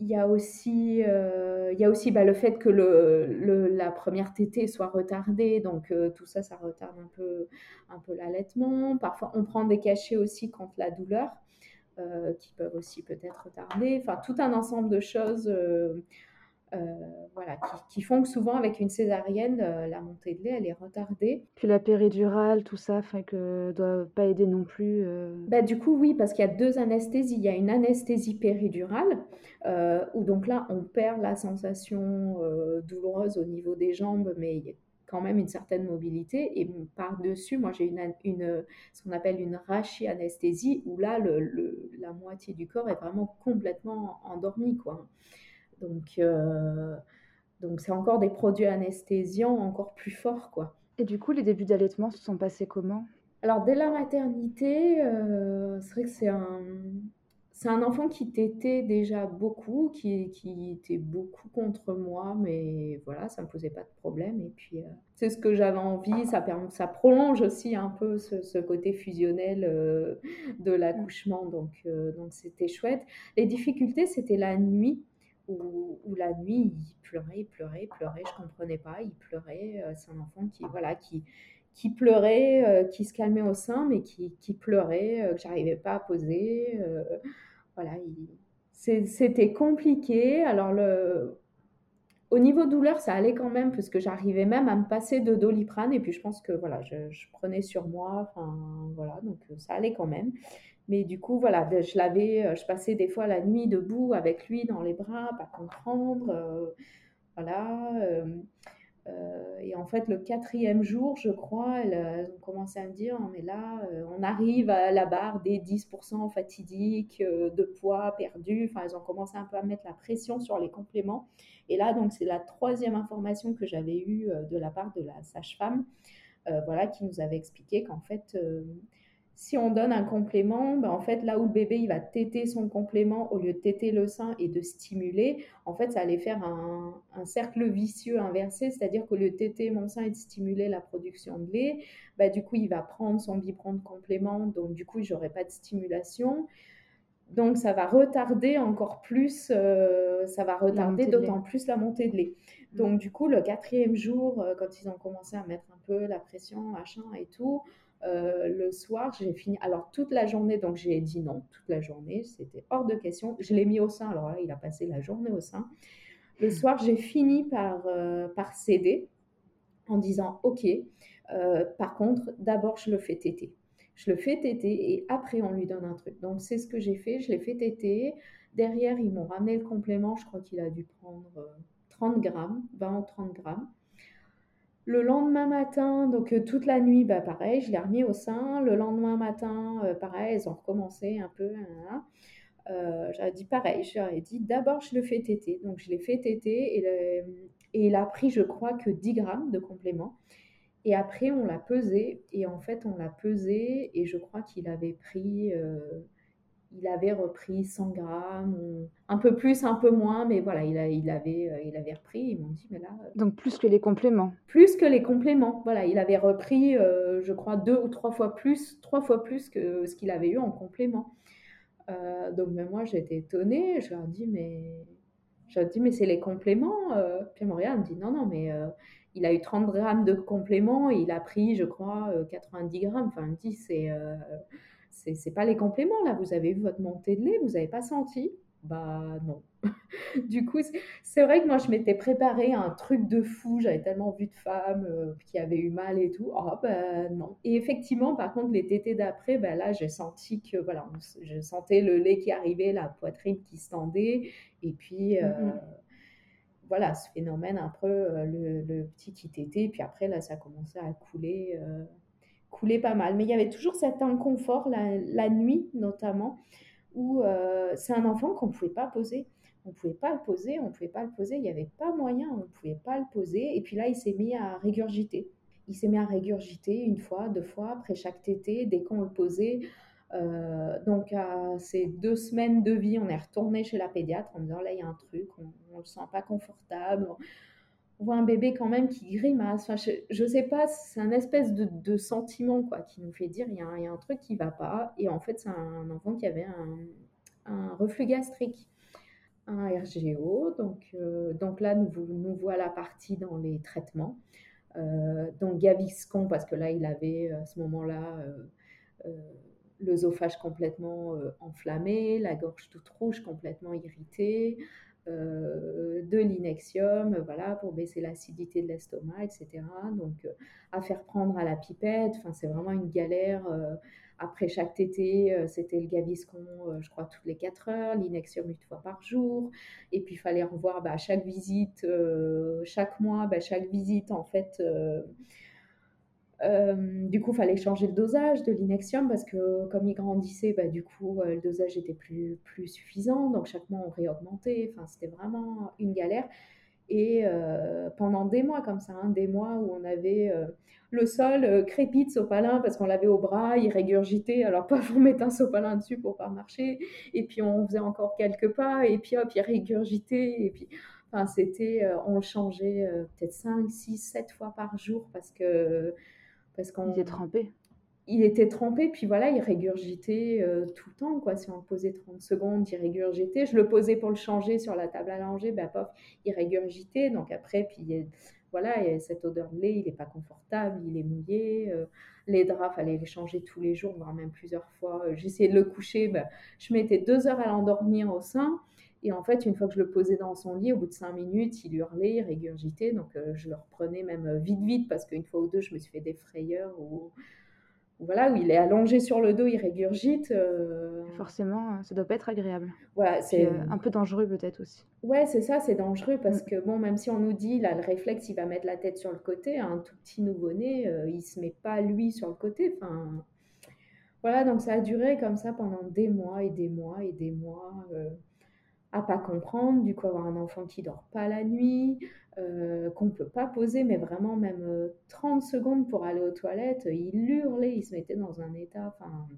il y a aussi, il y a aussi bah, le fait que le, la première tétée soit retardée, donc tout ça, ça retarde un peu, un peu l'allaitement. Parfois, on prend des cachets aussi contre la douleur. Euh, qui peuvent aussi peut-être retarder, enfin tout un ensemble de choses euh, euh, voilà, qui, font que souvent avec une césarienne, la montée de lait, elle est retardée. Puis la péridurale, tout ça, fait que doit pas aider non plus. Bah, du coup, oui, parce qu'il y a deux anesthésies. Il y a une anesthésie péridurale, où donc là, on perd la sensation douloureuse au niveau des jambes, mais quand même une certaine mobilité. Et par-dessus, moi, j'ai une, une, ce qu'on appelle une anesthésie où là, le, la moitié du corps est vraiment complètement endormi, quoi. Donc, euh, donc c'est encore des produits anesthésiants encore plus forts, quoi. Et du coup, les débuts d'allaitement se sont passés comment? Alors, dès la maternité, euh, c'est vrai que c'est un c'est un enfant qui t'était déjà beaucoup, qui, était beaucoup contre moi, mais voilà, ça ne me posait pas de problème. Et puis, euh, c'est ce que j'avais envie. Ça, prolonge aussi un peu ce, côté fusionnel euh, de l'accouchement. Donc, euh, donc, c'était chouette. Les difficultés, c'était la nuit, où, la nuit, il pleurait, il pleurait, il pleurait. Je ne comprenais pas. Il pleurait. c'est un enfant qui, voilà, qui, qui pleurait, qui se calmait au sein, mais qui, pleurait, que j'arrivais pas à poser voilà, c'était compliqué. Alors, le... au niveau douleur, ça allait quand même, parce que j'arrivais même à me passer de doliprane. Et puis, je pense que voilà, je, prenais sur moi. Voilà, donc euh, ça allait quand même. Mais du coup, voilà, je l'avais, euh, je passais des fois la nuit debout avec lui dans les bras, pas comprendre. Euh, voilà. Et en fait, le quatrième jour, je crois, elles, ont commencé à me dire, mais là, euh, on arrive à la barre des 10% fatidiques, euh, de poids perdu. Enfin, elles ont commencé un peu à mettre la pression sur les compléments. Et là, donc, c'est la troisième information que j'avais eue de la part de la sage-femme, voilà, qui nous avait expliqué qu'en fait, si on donne un complément, ben en fait, là où le bébé il va téter son complément, au lieu de téter le sein et de stimuler, en fait, ça allait faire un, cercle vicieux inversé, c'est-à-dire qu'au lieu de téter mon sein et de stimuler la production de lait, ben, du coup, il va prendre son biberon de complément, donc du coup, j'aurai pas de stimulation. Donc, ça va retarder encore plus, euh, ça va retarder d'autant plus la montée de lait. Mmh. Donc, du coup, le quatrième jour, euh, quand ils ont commencé à mettre un peu la pression, machin et tout, euh, le soir, j'ai fini. Alors, toute la journée, donc j'ai dit non, toute la journée, c'était hors de question. Je l'ai mis au sein, alors là, il a passé la journée au sein. Le soir, j'ai fini par, euh, par céder en disant ok, euh, par contre, d'abord, je le fais téter. Je le fais téter et après, on lui donne un truc. Donc, c'est ce que j'ai fait. Je l'ai fait téter. Derrière, ils m'ont ramené le complément. Je crois qu'il a dû prendre 30 grammes, 20 ou 30 grammes. Le lendemain matin, donc euh, toute la nuit, bah, pareil, je l'ai remis au sein. Le lendemain matin, euh, pareil, elles ont recommencé un peu. Euh, j'avais dit pareil, j'aurais dit d'abord je le fais téter. Donc je l'ai fait téter et, et, il a pris, je crois, que 10 grammes de complément. Et après, on l'a pesé. Et en fait, on l'a pesé. Et je crois qu'il avait pris il avait repris 100 grammes, un peu plus, un peu moins, mais voilà, il, a, il, avait, euh, il avait repris. Ils m'ont dit, mais là. Euh, Donc plus que les compléments. Plus que les compléments. Voilà, il avait repris, euh, je crois, deux ou trois fois plus, trois fois plus que ce qu'il avait eu en complément. donc même moi, j'étais étonnée. Je leur ai dit, mais. Je dit, mais c'est les compléments. Puis Montréal me dit, non, non, mais il a eu 30 grammes de compléments et il a pris, je crois, 90 grammes. Enfin, il me dit, c'est c'est pas les compléments là. Vous avez vu votre montée de lait, vous n'avez pas senti? Bah non. du coup, c'est vrai que moi je m'étais préparé un truc de fou. J'avais tellement vu de femmes euh, qui avaient eu mal et tout. Ah bah non. Et effectivement, par contre, les tétés d'après, bah là j'ai senti que voilà, je sentais le lait qui arrivait, la poitrine qui se tendait, et puis. Euh, mm-hmm. Voilà, ce phénomène un peu, euh, le, petit qui tétait, puis après, là, ça commençait à couler coulait pas mal. Mais il y avait toujours cet inconfort, la, nuit notamment, où euh, c'est un enfant qu'on ne pouvait pas poser. On ne pouvait pas le poser, on ne pouvait pas le poser, il n'y avait pas moyen, on ne pouvait pas le poser. Et puis là, il s'est mis à régurgiter. Il s'est mis à régurgiter une fois, deux fois, après chaque tété, dès qu'on le posait. Euh, donc à ces deux semaines de vie, on est retourné chez la pédiatre en disant là, il y a un truc, on ne le sent pas confortable on voit un bébé quand même qui grimace. Enfin, je, ne sais pas, c'est un espèce de, sentiment quoi, qui nous fait dire il y, a un, truc qui va pas. Et en fait, c'est un enfant qui avait un, reflux gastrique, un RGO. Donc, euh, donc là, nous, nous voilà partis dans les traitements. Euh, donc Gaviscon, parce que là, il avait à ce moment-là euh, l'œsophage complètement enflammé, la gorge toute rouge, complètement irritée. Euh, de l'inexium, voilà, pour baisser l'acidité de l'estomac, etc. Donc, euh, à faire prendre à la pipette, enfin, c'est vraiment une galère. Euh, après chaque tété, c'était le gaviscon, je crois, toutes les 4 heures, l'inexium une fois par jour. Et puis, il fallait revoir bah, chaque visite, chaque mois, bah, chaque visite, en fait, euh, du coup, il fallait changer le dosage de l'inexium parce que comme il grandissait, bah, du coup, euh, le dosage était plus, plus suffisant. Donc, chaque mois, on réaugmentait. Enfin, c'était vraiment une galère. Et euh, pendant des mois comme ça, hein, des mois où on avait le sol crépi de sopalin parce qu'on l'avait au bras, il régurgitait. Alors, pas vous mettre un sopalin dessus pour pas marcher. Et puis, on faisait encore quelques pas. Et puis, hop, il régurgitait. Et puis, enfin, c'était, on le changeait peut-être 5, 6, 7 fois par jour parce que parce qu'on il était trempé. Il était trempé, puis voilà, il régurgitait euh, tout le temps, quoi. Si on le posait 30 secondes, il régurgitait. Je le posais pour le changer sur la table à langer, ben pof, il régurgitait. Donc après, puis voilà, et cette odeur de lait, il n'est pas confortable, il est mouillé. Euh, les draps, fallait les changer tous les jours, voire même plusieurs fois. Euh, j'essayais de le coucher, ben, je mettais deux heures à l'endormir au sein. Et en fait, une fois que je le posais dans son lit, au bout de cinq minutes, il hurlait, il régurgitait. Donc, euh, je le reprenais même euh, vite, vite, parce qu'une fois ou deux, je me suis fait des frayeurs. Ou, voilà, où il est allongé sur le dos, il régurgite. Euh. Forcément, ça doit pas être agréable. Voilà, c'est un peu dangereux peut-être aussi. Ouais, c'est ça, c'est dangereux parce mm. que bon, même si on nous dit là, le réflexe, il va mettre la tête sur le côté, un tout petit nouveau-né, il il se met pas lui sur le côté. Enfin, voilà, donc ça a duré comme ça pendant des mois et des mois et des mois à pas comprendre, du coup avoir un enfant qui dort pas la nuit, euh, qu'on peut pas poser, mais vraiment même 30 euh, secondes pour aller aux toilettes, il hurlait, il se mettait dans un état, enfin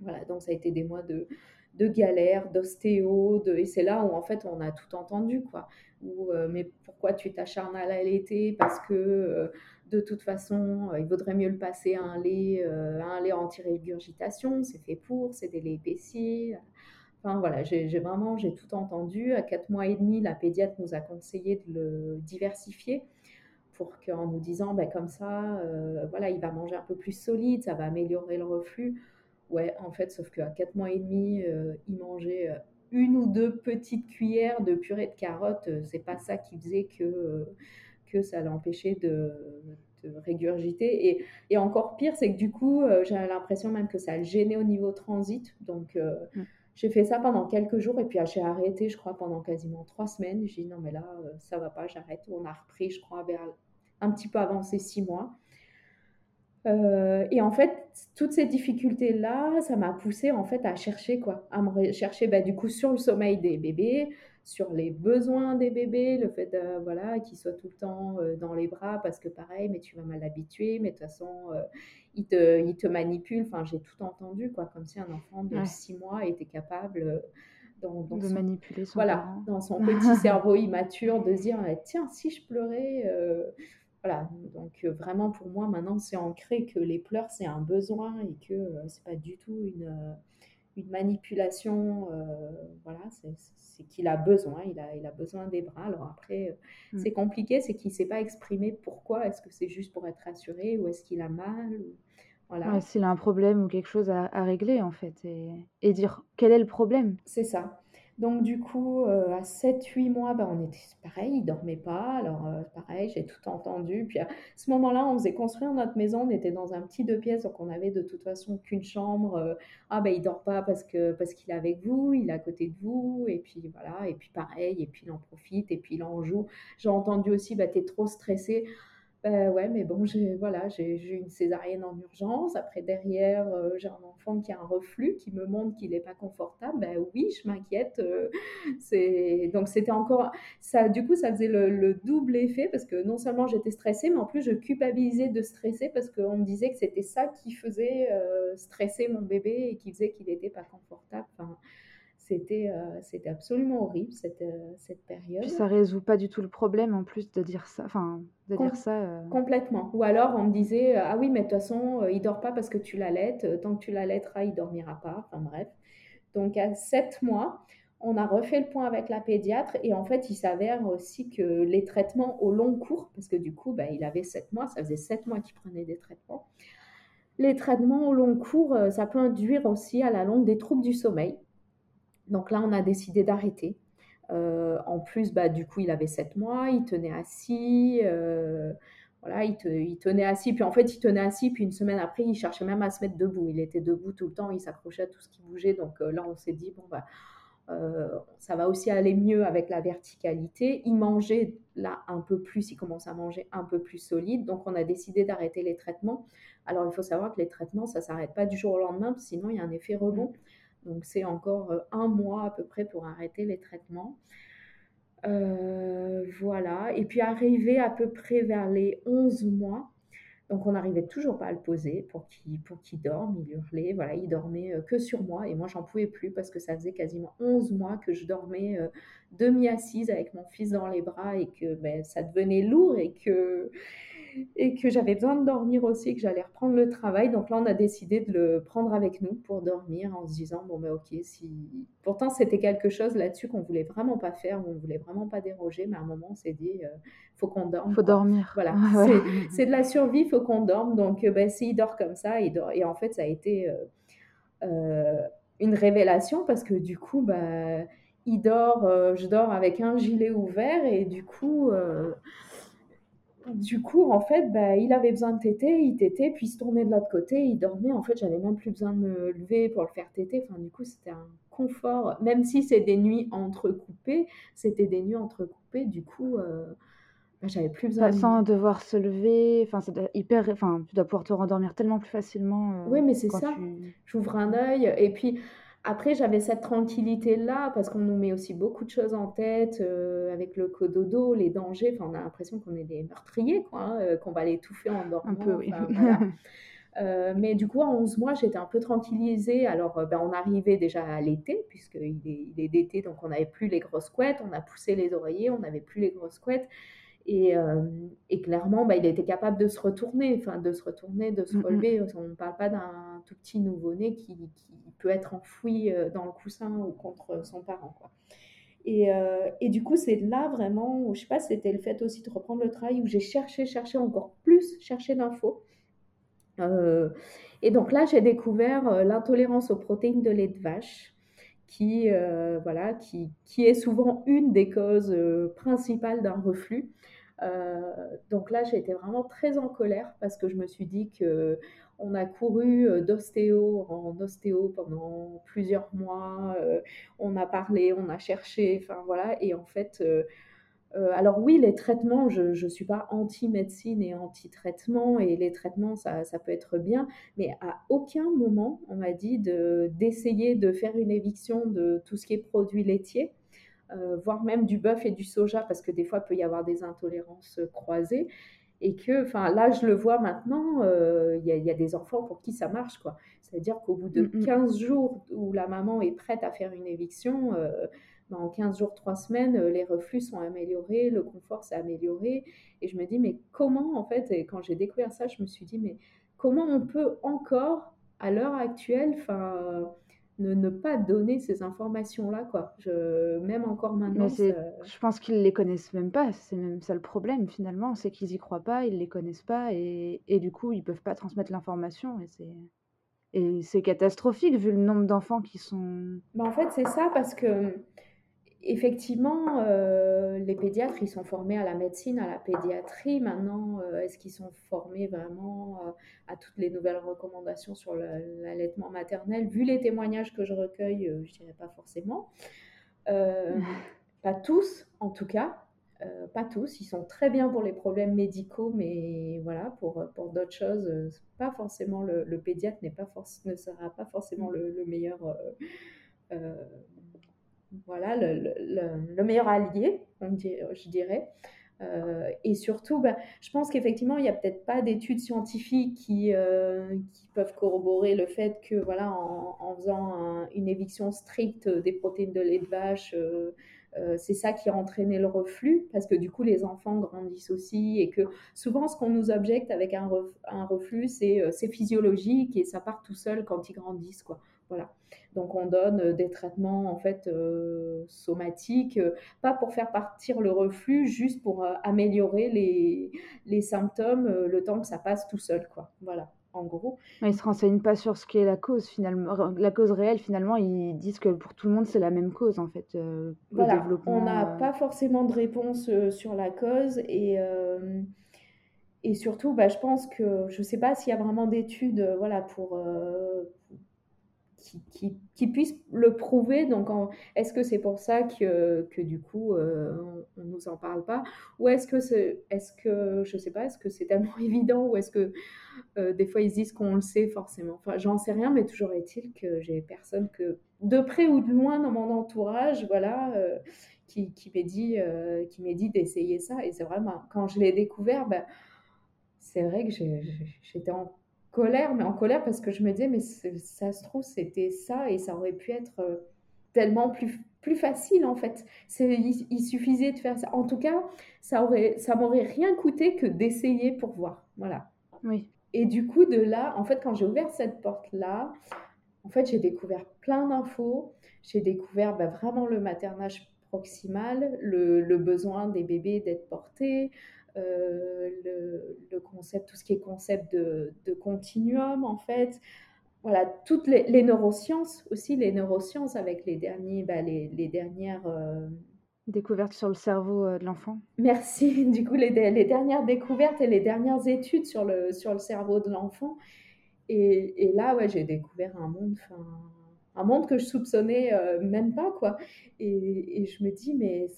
voilà, donc ça a été des mois de, de galère, d'ostéo, de... et c'est là où en fait on a tout entendu, quoi. Euh, mais pourquoi tu t'acharnes à l'allaiter? Parce que de toute façon, il vaudrait mieux le passer à un lait, un lait anti-régurgitation, c'est fait pour, c'est des laits épaissis. Enfin voilà, j'ai vraiment j'ai tout entendu. À quatre mois et demi, la pédiatre nous a conseillé de le diversifier pour qu'en nous disant, ben, comme ça, euh, voilà, il va manger un peu plus solide, ça va améliorer le reflux. Ouais, en fait, sauf qu'à quatre mois et demi, euh, il mangeait euh, une ou deux petites cuillères de purée de carottes. C'est pas ça qui faisait que, que ça l'empêchait de, régurgiter. Et, encore pire, c'est que du coup, j'ai l'impression même que ça le gênait au niveau transit. Donc, mmh. J'ai fait ça pendant quelques jours et puis ah, j'ai arrêté, je crois, pendant quasiment trois semaines. J'ai dit non, mais là, euh, ça va pas, j'arrête. On a repris, je crois, vers un petit peu avancé six mois. Euh, et en fait, toutes ces difficultés-là, ça m'a poussé en fait à chercher quoi, à me chercher bah, du coup sur le sommeil des bébés, sur les besoins des bébés, le fait de, voilà, qu'ils soient tout le temps dans les bras parce que pareil, mais tu vas mal habituer, mais de toute façon, il te, il te manipule. Enfin, j'ai tout entendu, quoi, comme si un enfant de 6 mois était capable de manipuler son voilà, dans son petit cerveau immature, de se dire tiens, si je pleurais. Euh, voilà, donc euh, vraiment pour moi maintenant c'est ancré que les pleurs c'est un besoin et que euh, c'est pas du tout une, une manipulation. voilà, c'est qu'il a besoin, il a, il a besoin des bras. Alors après, mm. c'est compliqué, c'est qu'il sait pas exprimer pourquoi. Est-ce que c'est juste pour être rassuré ou est-ce qu'il a mal voilà. s'il a un problème ou quelque chose à, régler, en fait, et, dire quel est le problème. C'est ça. Donc, du coup, euh, à 7-8 mois, bah, on était pareil, il dormait pas. Alors, euh, pareil, j'ai tout entendu. Puis à ce moment-là, on faisait construire notre maison. On était dans un petit deux pièces, donc on avait de toute façon qu'une chambre. Euh, ah, ben, il dort pas parce que parce qu'il est avec vous, il est à côté de vous. Et puis voilà, et puis pareil, et puis il en profite, et puis il en joue. J'ai entendu aussi, bah, tu es trop stressé. Ben ouais, mais bon, j'ai voilà, j'ai eu une césarienne en urgence. Après, derrière, euh, j'ai un enfant qui a un reflux, qui me montre qu'il n'est pas confortable. Ben oui, je m'inquiète. Euh, donc c'était encore ça. Du coup, ça faisait le, double effet parce que non seulement j'étais stressée, mais en plus je culpabilisais de stresser parce qu'on me disait que c'était ça qui faisait stresser mon bébé et qui faisait qu'il n'était pas confortable. C'était, euh, c'était absolument horrible cette, euh, cette période. Puis ça résout pas du tout le problème en plus de dire ça. Enfin, de dire ça. Euh. Complètement. Ou alors on me disait ah oui mais de toute façon il dort pas parce que tu l'allaites. Tant que tu l'allaiteras il dormira pas. Enfin bref. Donc à sept mois, on a refait le point avec la pédiatre et en fait il s'avère aussi que les traitements au long cours, parce que du coup bah, il avait sept mois, ça faisait sept mois qu'il prenait des traitements. Les traitements au long cours, ça peut induire aussi à la longue des troubles du sommeil. Donc là, on a décidé d'arrêter. Euh, en plus, bah, du coup, il avait 7 mois, il tenait assis. Euh, voilà, il, tenait assis. Puis en fait, il tenait assis. Puis une semaine après, il cherchait même à se mettre debout. Il était debout tout le temps. Il s'accrochait à tout ce qui bougeait. Donc euh, là, on s'est dit, bon, bah, ça va aussi aller mieux avec la verticalité. Il mangeait là un peu plus. Il commence à manger un peu plus solide. Donc on a décidé d'arrêter les traitements. Alors il faut savoir que les traitements, ça ne s'arrête pas du jour au lendemain. Sinon, il y a un effet rebond. Donc c'est encore euh, un mois à peu près pour arrêter les traitements. Euh, voilà. Et puis arrivé à peu près vers les 11 mois, donc on n'arrivait toujours pas à le poser pour qu'il pour qu'il dorme, il hurlait, voilà, il dormait euh, que sur moi et moi j'en pouvais plus parce que ça faisait quasiment 11 mois que je dormais demi-assise avec mon fils dans les bras et que ben, ça devenait lourd et que et que j'avais besoin de dormir aussi, que j'allais reprendre le travail. Donc là, on a décidé de le prendre avec nous pour dormir en se disant, bon, ben ok, si... Pourtant, c'était quelque chose là-dessus qu'on voulait vraiment pas faire, on voulait vraiment pas déroger, mais à un moment, on s'est dit, il euh, faut qu'on dorme. faut dormir. Voilà, c'est de la survie, il faut qu'on dorme. Donc, euh, ben, s'il dort comme ça, il dort. Et en fait, ça a été euh, une révélation parce que du coup, bah, il dort, je dors avec un gilet ouvert et du coup du coup, en fait, bah, il avait besoin de téter, il tétait, puis il se tournait de l'autre côté, il dormait. En fait, j'avais même plus besoin de me lever pour le faire téter. Enfin, du coup, c'était un confort. Même si c'est des nuits entrecoupées, c'était des nuits entrecoupées. Du coup, euh, bah, j'avais plus besoin. de... Sans devoir se lever, enfin, c'est hyper. Enfin, tu dois pouvoir te rendormir tellement plus facilement. Euh, oui, mais c'est ça. J'ouvre un œil, et puis après, j'avais cette tranquillité-là parce qu'on nous met aussi beaucoup de choses en tête euh, avec le cododo, les dangers. Enfin, on a l'impression qu'on est des meurtriers, quoi, hein, euh, qu'on va l'étouffer en dormant. Un peu, oui. Euh, mais du coup, à 11 mois, j'étais un peu tranquillisée. Alors, ben, on arrivait déjà à l'été, puisqu'il est, il est d'été, donc on n'avait plus les grosses couettes. On a poussé les oreillers, on n'avait plus les grosses couettes. Euh, et, clairement, bah, il était capable de se retourner, enfin de se retourner, de se mm, mm. relever. On ne parle pas d'un tout petit nouveau-né qui, peut être enfoui euh, dans le coussin ou contre son parent. Quoi. Et, euh, et, du coup, c'est là vraiment, je sais pas, c'était le fait aussi de reprendre le travail où j'ai cherché, cherché encore plus, cherché d'infos. et donc là, j'ai découvert l'intolérance aux protéines de lait de vache qui, voilà, qui, qui, est souvent une des causes principales d'un reflux. Euh, donc là, j'ai été vraiment très en colère parce que je me suis dit que on a couru euh, d'ostéo en ostéo pendant plusieurs mois. Euh, on a parlé, on a cherché, enfin voilà. Et en fait, alors oui, les traitements, je ne suis pas anti-médecine et anti-traitement, et les traitements, ça, ça, peut être bien, mais à aucun moment, on m'a dit d'essayer de, faire une éviction de tout ce qui est produits laitiers. voire même du bœuf et du soja, parce que des fois, il peut y avoir des intolérances croisées. Et que, enfin, là, je le vois maintenant, il y, y, a des enfants pour qui ça marche, quoi. C'est-à-dire qu'au bout de 15 jours où la maman est prête à faire une éviction, en 15 jours, 3 semaines, les reflux sont améliorés, le confort s'est amélioré. Et je me dis, mais comment, en fait, et quand j'ai découvert ça, je me suis dit, mais comment on peut encore, à l'heure actuelle, enfin, ne, ne, pas donner ces informations-là, quoi? Je, même encore maintenant. Je pense qu'ils les connaissent même pas. C'est même ça le problème, finalement. C'est qu'ils y croient pas, ils les connaissent pas, et, et du coup, ils peuvent pas transmettre l'information. Et c'est. Et c'est catastrophique vu le nombre d'enfants qui sont. Ben en fait, c'est ça parce que Effectivement, euh, les pédiatres, ils sont formés à la médecine, à la pédiatrie. Maintenant, euh, est-ce qu'ils sont formés vraiment euh, à toutes les nouvelles recommandations sur l'allaitement maternel? Vu les témoignages que je recueille, je dirais pas forcément. pas tous, en tout cas. pas tous. Ils sont très bien pour les problèmes médicaux, mais voilà, pour, pour d'autres choses, pas forcément le, pédiatre n'est pas ne sera pas forcément le, le meilleur voilà, le, meilleur allié, je dirais. Euh, et surtout, ben, je pense qu'effectivement, il n'y a peut-être pas d'études scientifiques qui, euh, qui, peuvent corroborer le fait que, voilà, en, faisant une éviction stricte des protéines de lait de vache, euh, c'est ça qui a entraîné le reflux, parce que du coup, les enfants grandissent aussi, et que souvent, ce qu'on nous objecte avec un, un reflux, c'est physiologique et ça part tout seul quand ils grandissent, quoi. Voilà. Donc on donne euh, des traitements en fait euh, somatiques, euh, pas pour faire partir le reflux, juste pour améliorer les, les symptômes le temps que ça passe tout seul, quoi. Voilà. En gros. Ils se renseignent pas sur ce qu'est la cause finalement, la cause réelle finalement. Ils disent que pour tout le monde c'est la même cause en fait. voilà. On n'a pas forcément de réponse sur la cause et et surtout, bah, je pense que je ne sais pas s'il y a vraiment d'études voilà, pour, qui, qui, puisse le prouver. Donc, est-ce que c'est pour ça que, que du coup, euh, on ne nous en parle pas? Ou est-ce que, c'est, est-ce que, je ne sais pas, est-ce que c'est tellement évident? Ou est-ce que euh, des fois ils disent qu'on le sait forcément? Enfin, j'en sais rien, mais toujours est-il que j'ai personne que, de près ou de loin dans mon entourage, voilà, euh, qui, qui m'ait dit, qui dit d'essayer ça. Et c'est vraiment, quand je l'ai découvert, ben, c'est vrai que j'étais en colère, mais en colère parce que je me disais, mais ça se trouve, c'était ça et ça aurait pu être euh, tellement plus, plus facile en fait. Il, il, suffisait de faire ça. En tout cas, ça aurait, ça m'aurait rien coûté que d'essayer pour voir. Voilà. Oui. Et du coup, de là, en fait, quand j'ai ouvert cette porte-là, en fait, j'ai découvert plein d'infos. J'ai découvert bah, vraiment le maternage proximal, le, le besoin des bébés d'être portés, euh, le, concept, tout ce qui est concept de, continuum en fait. Voilà, toutes les, neurosciences aussi, les neurosciences avec les, derniers, bah, les, dernières... Euh, découvertes sur le cerveau euh, de l'enfant. Merci. Du coup, les, les, dernières découvertes et les dernières études sur le, sur le cerveau de l'enfant. Et, et, là, ouais, j'ai découvert un monde, un monde que je soupçonnais même pas, quoi. Et, et, je me dis, mais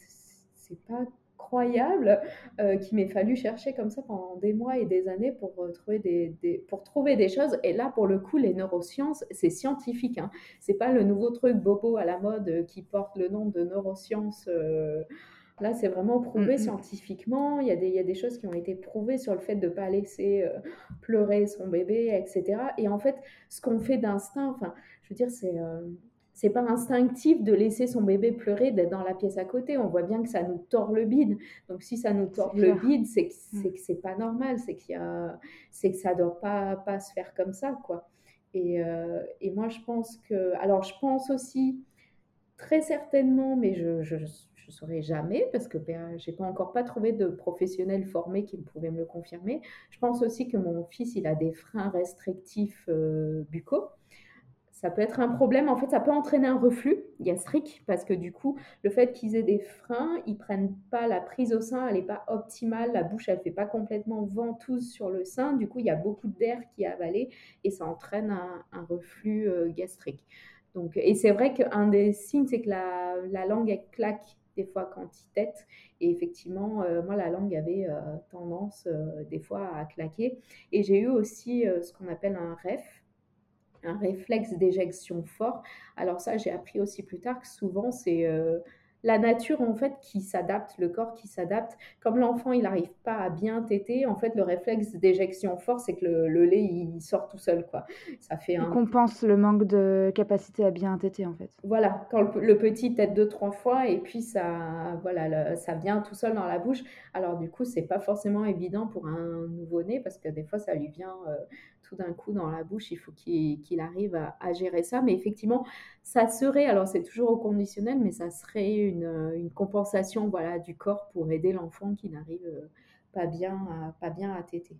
c'est pas incroyable euh, qu'il m'ait fallu chercher comme ça pendant des mois et des années pour, euh, trouver des, pour trouver des choses. Et là, pour le coup, les neurosciences, c'est scientifique. Hein. C'est pas le nouveau truc bobo à la mode euh, qui porte le nom de neurosciences. Là, c'est vraiment prouvé scientifiquement. Il y, a des, il y, a des, choses qui ont été prouvées sur le fait de ne pas laisser pleurer son bébé, etc. Et en fait, ce qu'on fait d'instinct, enfin, je veux dire, c'est c'est pas instinctif de laisser son bébé pleurer, d'être dans la pièce à côté. On voit bien que ça nous tord le bide. Donc si ça nous tord le bide, c'est que mm. c'est que c'est pas normal, c'est qu'il y a, c'est que ça doit pas pas se faire comme ça, quoi. Et, euh, et, moi je pense que, alors je pense aussi très certainement, mais je je, je saurais jamais parce que ben, j'ai pas encore pas trouvé de professionnel formé qui pouvait me le confirmer. Je pense aussi que mon fils il a des freins restrictifs euh, buccaux ça peut être un problème. En fait, ça peut entraîner un reflux gastrique parce que du coup, le fait qu'ils aient des freins, ils prennent pas la prise au sein, elle n'est pas optimale. La bouche, elle fait pas complètement ventouse sur le sein. Du coup, il y a beaucoup d'air qui est avalé et ça entraîne un, reflux euh, gastrique. Donc, et c'est vrai qu'un des signes, c'est que la, la, langue, elle claque des fois quand il tête. Et effectivement, euh, moi, la langue avait euh, tendance des fois à claquer. Et j'ai eu aussi ce qu'on appelle un REF un réflexe d'éjection fort. Alors ça, j'ai appris aussi plus tard que souvent, c'est euh, la nature en fait qui s'adapte, le corps qui s'adapte. Comme l'enfant il n'arrive pas à bien téter, en fait le réflexe d'éjection fort c'est que le, lait il sort tout seul quoi. Ça fait un... Il compense le manque de capacité à bien téter en fait. Voilà, quand le, petit tète deux trois fois et puis ça voilà ça vient tout seul dans la bouche. Alors du coup c'est pas forcément évident pour un nouveau-né parce que des fois ça lui vient euh, tout d'un coup dans la bouche. Il faut qu'il arrive à, gérer ça. Mais effectivement, ça serait, alors c'est toujours au conditionnel, mais ça serait une, compensation voilà, du corps pour aider l'enfant qui n'arrive euh, pas bien, à, pas bien à téter.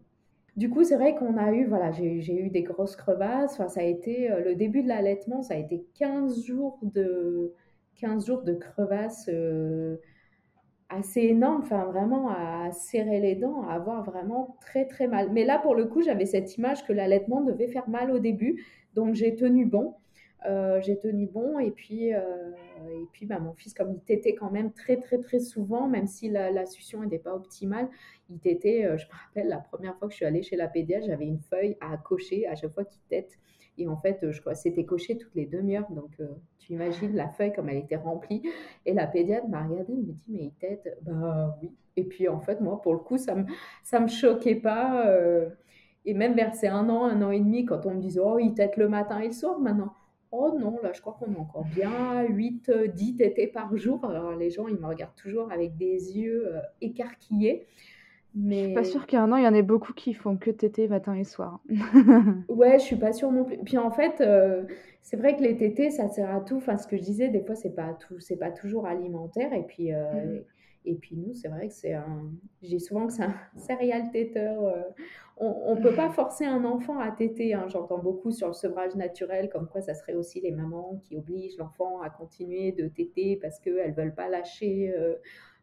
Du coup, c'est vrai qu'on a eu, voilà, j'ai eu des grosses crevasses. Enfin, ça a été euh, le début de l'allaitement, ça a été 15 jours de, 15 jours de crevasses. Euh, assez énorme, enfin vraiment à serrer les dents, à avoir vraiment très très mal. Mais là, pour le coup, j'avais cette image que l'allaitement devait faire mal au début, donc j'ai tenu bon. Euh, j'ai tenu bon et puis, euh, et puis bah, mon fils, comme il tétait quand même très très très souvent, même si la, la succion n'était pas optimale, il tétait, euh, je me rappelle la première fois que je suis allée chez la pédiatre, j'avais une feuille à cocher à chaque fois qu'il tète et en fait, je crois c'était coché toutes les demi-heures. Donc, euh, tu imagines la feuille comme elle était remplie. Et la pédiatre m'a regardée, elle me dit, mais il tête Bah oui. Et puis, en fait, moi, pour le coup, ça me, ça me choquait pas. Euh, et même vers ces un an, un an et demi, quand on me disait, oh, il tête le matin et le soir maintenant. Oh non, là, je crois qu'on est encore bien 8, 10 tétés par jour. Alors, les gens, ils me regardent toujours avec des yeux euh, écarquillés. Mais... Je suis pas sûre qu'il y a un an, il y en ait beaucoup qui font que tétés matin et soir. ouais, je suis pas sûre non plus. Puis en fait, euh, c'est vrai que les tétés, ça sert à tout. Enfin, ce que je disais, des fois, c'est pas tout, c'est pas toujours alimentaire. Et puis, euh, mm. et puis nous, c'est vrai que c'est un. J'ai souvent que c'est un céréal téteur. Euh. On, ne peut pas forcer un enfant à téter. Hein. J'entends beaucoup sur le sevrage naturel, comme quoi ça serait aussi les mamans qui obligent l'enfant à continuer de téter parce qu'elles veulent pas lâcher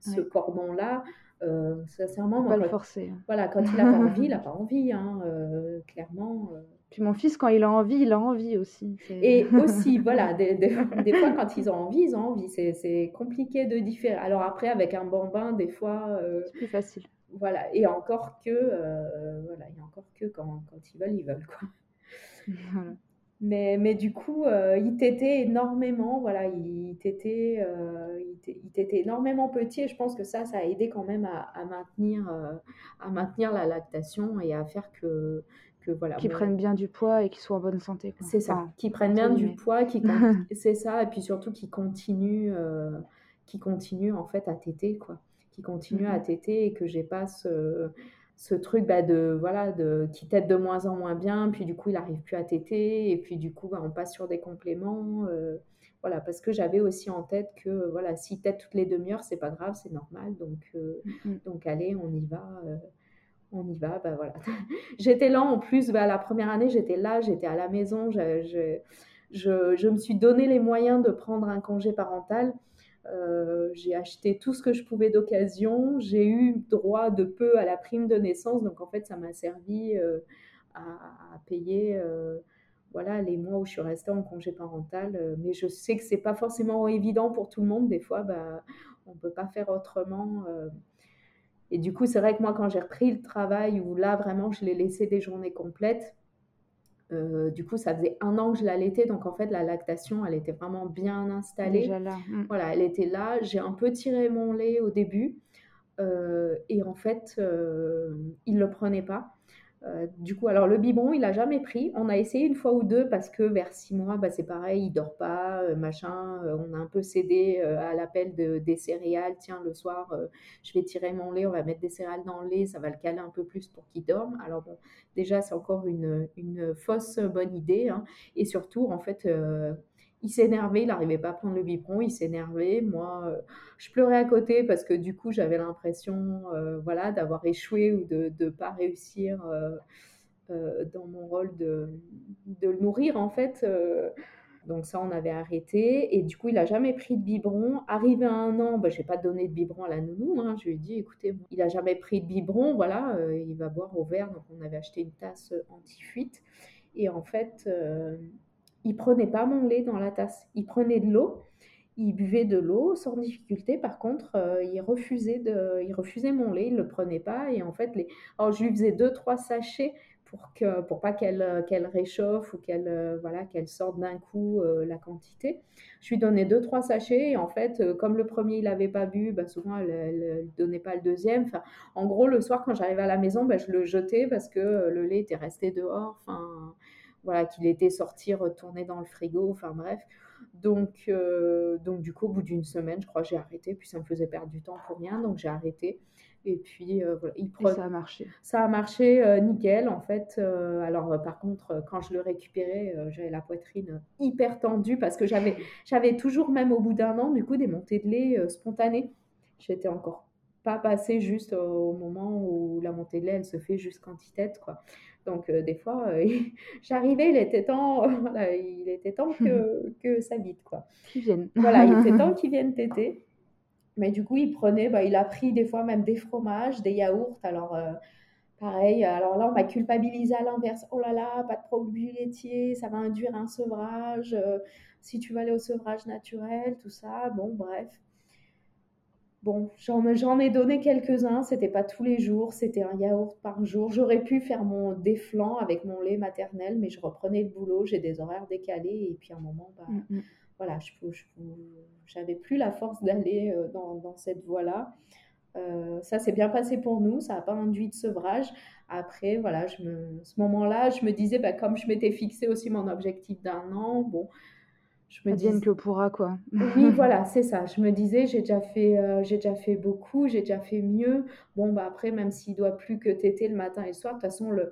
ce cordon-là. Euh, sincèrement, pas le forcer. Hein. Voilà, quand il n'a pas envie, il n'a pas envie, hein, euh, clairement. Euh. Puis mon fils, quand il a envie, il a envie aussi. Et aussi, voilà, des, des, fois, quand ils ont envie, ils ont envie. C'est compliqué de différer. Alors après, avec un bambin, des fois... c'est plus facile. Voilà, et encore que, voilà, a encore que quand, quand ils veulent, ils veulent, quoi. Voilà. Mais, mais du coup, euh, il t'était énormément, voilà, il t'était, euh, il énormément petit et je pense que ça, ça a aidé quand même à, à maintenir, euh, à maintenir la lactation et à faire que, que voilà. Qu'ils prennent bien du poids et qu'ils soient en bonne santé. C'est ça, qu'ils prennent bien du poids, qui c'est ça, et puis surtout qu'ils continuent, qui continuent en fait à téter, quoi. Qui continuent à mm-hmm. téter et que j'ai pas ce ce truc bah, de voilà de qui tète de moins en moins bien puis du coup il arrive plus à téter et puis du coup bah, on passe sur des compléments euh, voilà. Parce que j'avais aussi en tête que voilà si tête toutes les demi-heures c'est pas grave c'est normal. Donc euh, donc allez on y va euh, on y va bah voilà. J'étais là en plus bah, la première année j'étais là j'étais à la maison je, je, je, je, me suis donné les moyens de prendre un congé parental euh, j'ai acheté tout ce que je pouvais d'occasion. J'ai eu droit de peu à la prime de naissance. Donc, en fait, ça m'a servi euh, à, payer euh, voilà, les mois où je suis restée en congé parental. mais je sais que c'est pas forcément évident pour tout le monde. Des fois, bah, on ne peut pas faire autrement. et du coup, c'est vrai que moi, quand j'ai repris le travail, où là, vraiment, je l'ai laissé des journées complètes, euh, du coup, ça faisait un an que je l'allaitais, donc en fait, la lactation, elle était vraiment bien installée. Déjà là. Mm. Voilà, elle était là. J'ai un peu tiré mon lait au début, euh, et en fait, euh, il ne le prenait pas. Euh, du coup, alors le biberon, il a jamais pris. On a essayé une fois ou deux parce que vers six mois, bah, c'est pareil, il dort pas, euh, machin. Euh, on a un peu cédé à l'appel de, des céréales. Tiens, le soir, je vais tirer mon lait, on va mettre des céréales dans le lait, ça va le caler un peu plus pour qu'il dorme. Alors bon, déjà, c'est encore une, fausse bonne idée. Hein. Et surtout, en fait, il s'énervait, il n'arrivait pas à prendre le biberon, il s'énervait. Moi, euh, je pleurais à côté parce que du coup, j'avais l'impression euh, voilà, d'avoir échoué ou de ne pas réussir euh, dans mon rôle de, le nourrir, en fait. donc ça, on avait arrêté. Et du coup, il n'a jamais pris de biberon. Arrivé à un an, bah, je n'ai pas donné de biberon à la nounou. Hein. Je lui ai dit, écoutez, il n'a jamais pris de biberon, voilà, il va boire au verre. Donc on avait acheté une tasse anti-fuite. Et en fait il prenait pas mon lait dans la tasse. Il prenait de l'eau, il buvait de l'eau sans difficulté. Par contre, euh, il, refusait de, il refusait mon lait, il le prenait pas. Et en fait, les... Alors, je lui faisais deux, trois sachets pour que pour pas qu'elle qu'elle réchauffe ou qu'elle voilà qu'elle sorte d'un coup la quantité. Je lui donnais deux trois sachets et en fait comme le premier il avait pas bu, bah, souvent elle, ne donnait pas le deuxième. En gros le soir quand j'arrivais à la maison, bah, je le jetais parce que le lait était resté dehors. Enfin voilà qu'il était sorti retourné dans le frigo. Enfin bref. Donc, donc du coup, au bout d'une semaine, je crois, j'ai arrêté. Puis ça me faisait perdre du temps pour rien, donc j'ai arrêté. Et puis, euh, voilà, il ça a marché. Ça a marché euh, nickel, en fait. Euh, alors, par contre, quand je le récupérais, j'avais la poitrine hyper tendue parce que j'avais, j'avais toujours, même au bout d'un an, du coup, des montées de lait spontanées. J'étais encore pas passée juste au moment où la montée de lait, elle se fait juste quantité, quoi. Donc, des fois, j'arrivais, il était temps, voilà, il était temps que, que ça vite, quoi. Qu'ils viennent. Voilà, il était temps qu'ils viennent téter. Mais du coup, il prenait, bah, il a pris des fois même des fromages, des yaourts. Alors, euh, pareil, alors là, on m'a culpabilisé à l'inverse. Oh là là, pas de produits laitiers, ça va induire un sevrage. Euh, si tu vas aller au sevrage naturel, tout ça. Bon, bref. Bon, j'en ai donné quelques-uns, c'était pas tous les jours, c'était un yaourt par jour. J'aurais pu faire mon déflant avec mon lait maternel, mais je reprenais le boulot, j'ai des horaires décalés, et puis à un moment, bah, mm, mm voilà, je n'avais plus la force d'aller euh, dans, cette voie-là. Euh, ça s'est bien passé pour nous, ça n'a pas induit de sevrage. Après, voilà, je me, ce moment-là, je me disais, bah, comme je m'étais fixé aussi mon objectif d'un an, bon, je me disais que pourra quoi. oui, voilà, c'est ça. Je me disais, j'ai déjà fait, euh, j'ai déjà fait beaucoup, j'ai déjà fait mieux. Bon, bah après, même s'il doit plus que téter le matin et le soir, de toute façon, le,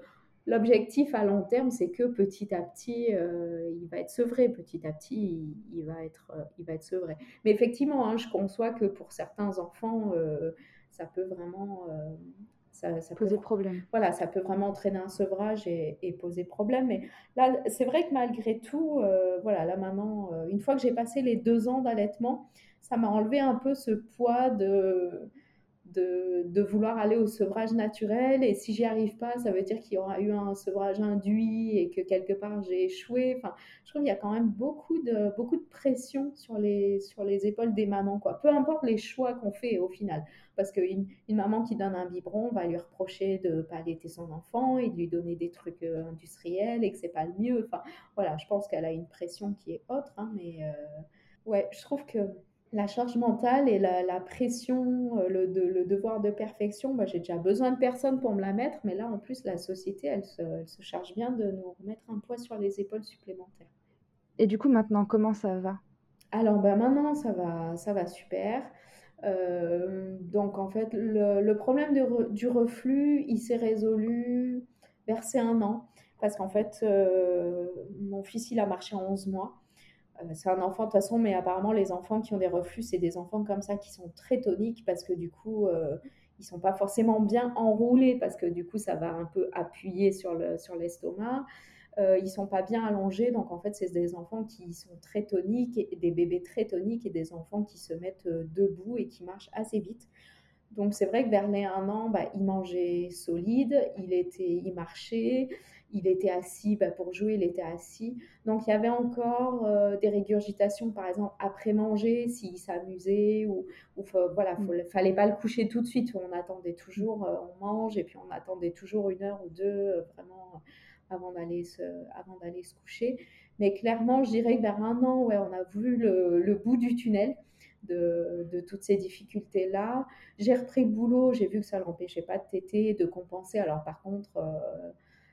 L'objectif à long terme, c'est que petit à petit, euh, il va être sevré. Petit à petit, il, va, être, euh, il va être sevré. Mais effectivement, hein, je conçois que pour certains enfants, ça peut vraiment ça, poser problème. Voilà, ça peut vraiment entraîner un sevrage et, poser problème. Mais là, c'est vrai que malgré tout, voilà, là maintenant, une fois que j'ai passé les deux ans d'allaitement, ça m'a enlevé un peu ce poids de de, vouloir aller au sevrage naturel. Et si j'y arrive pas, ça veut dire qu'il y aura eu un sevrage induit et que quelque part j'ai échoué. Enfin, je trouve qu'il y a quand même beaucoup de, beaucoup de pression sur les, sur les épaules des mamans. Quoi. Peu importe les choix qu'on fait au final. Parce qu'une une maman qui donne un biberon va lui reprocher de ne pas allaiter son enfant et de lui donner des trucs euh, industriels et que c'est pas le mieux. Enfin, voilà, je pense qu'elle a une pression qui est autre. Hein, mais euh, ouais, je trouve que la charge mentale et la, pression, euh, le, devoir de perfection, bah, j'ai déjà besoin de personne pour me la mettre, mais là en plus la société, elle se, charge bien de nous remettre un poids sur les épaules supplémentaires. Et du coup maintenant, comment ça va? Alors bah, maintenant ça va, ça va super. Euh, donc en fait, le, problème du reflux, il s'est résolu vers un an, parce qu'en fait, euh, mon fils il a marché en 11 mois. Euh, c'est un enfant de toute façon, mais apparemment les enfants qui ont des reflux, c'est des enfants comme ça qui sont très toniques parce que du coup, ils sont pas forcément bien enroulés parce que du coup, ça va un peu appuyer sur le sur l'estomac. Euh, ils sont pas bien allongés, donc en fait, c'est des enfants qui sont très toniques, et des bébés très toniques et des enfants qui se mettent euh, debout et qui marchent assez vite. Donc c'est vrai que vers les un an, bah, il mangeait solide, il était, il marchait, il était assis, bah, pour jouer, il était assis. Donc il y avait encore euh, des régurgitations, par exemple, après manger, s'il s'amusait, ou, ou voilà, il fallait pas le coucher tout de suite, on attendait toujours, euh, on mange, et puis on attendait toujours une heure ou deux, vraiment, avant d'aller se, avant d'aller se coucher. Mais clairement, je dirais que vers un an, ouais, on a vu le, bout du tunnel. De, toutes ces difficultés-là. J'ai repris le boulot, j'ai vu que ça ne l'empêchait pas de téter, de compenser. Alors par contre,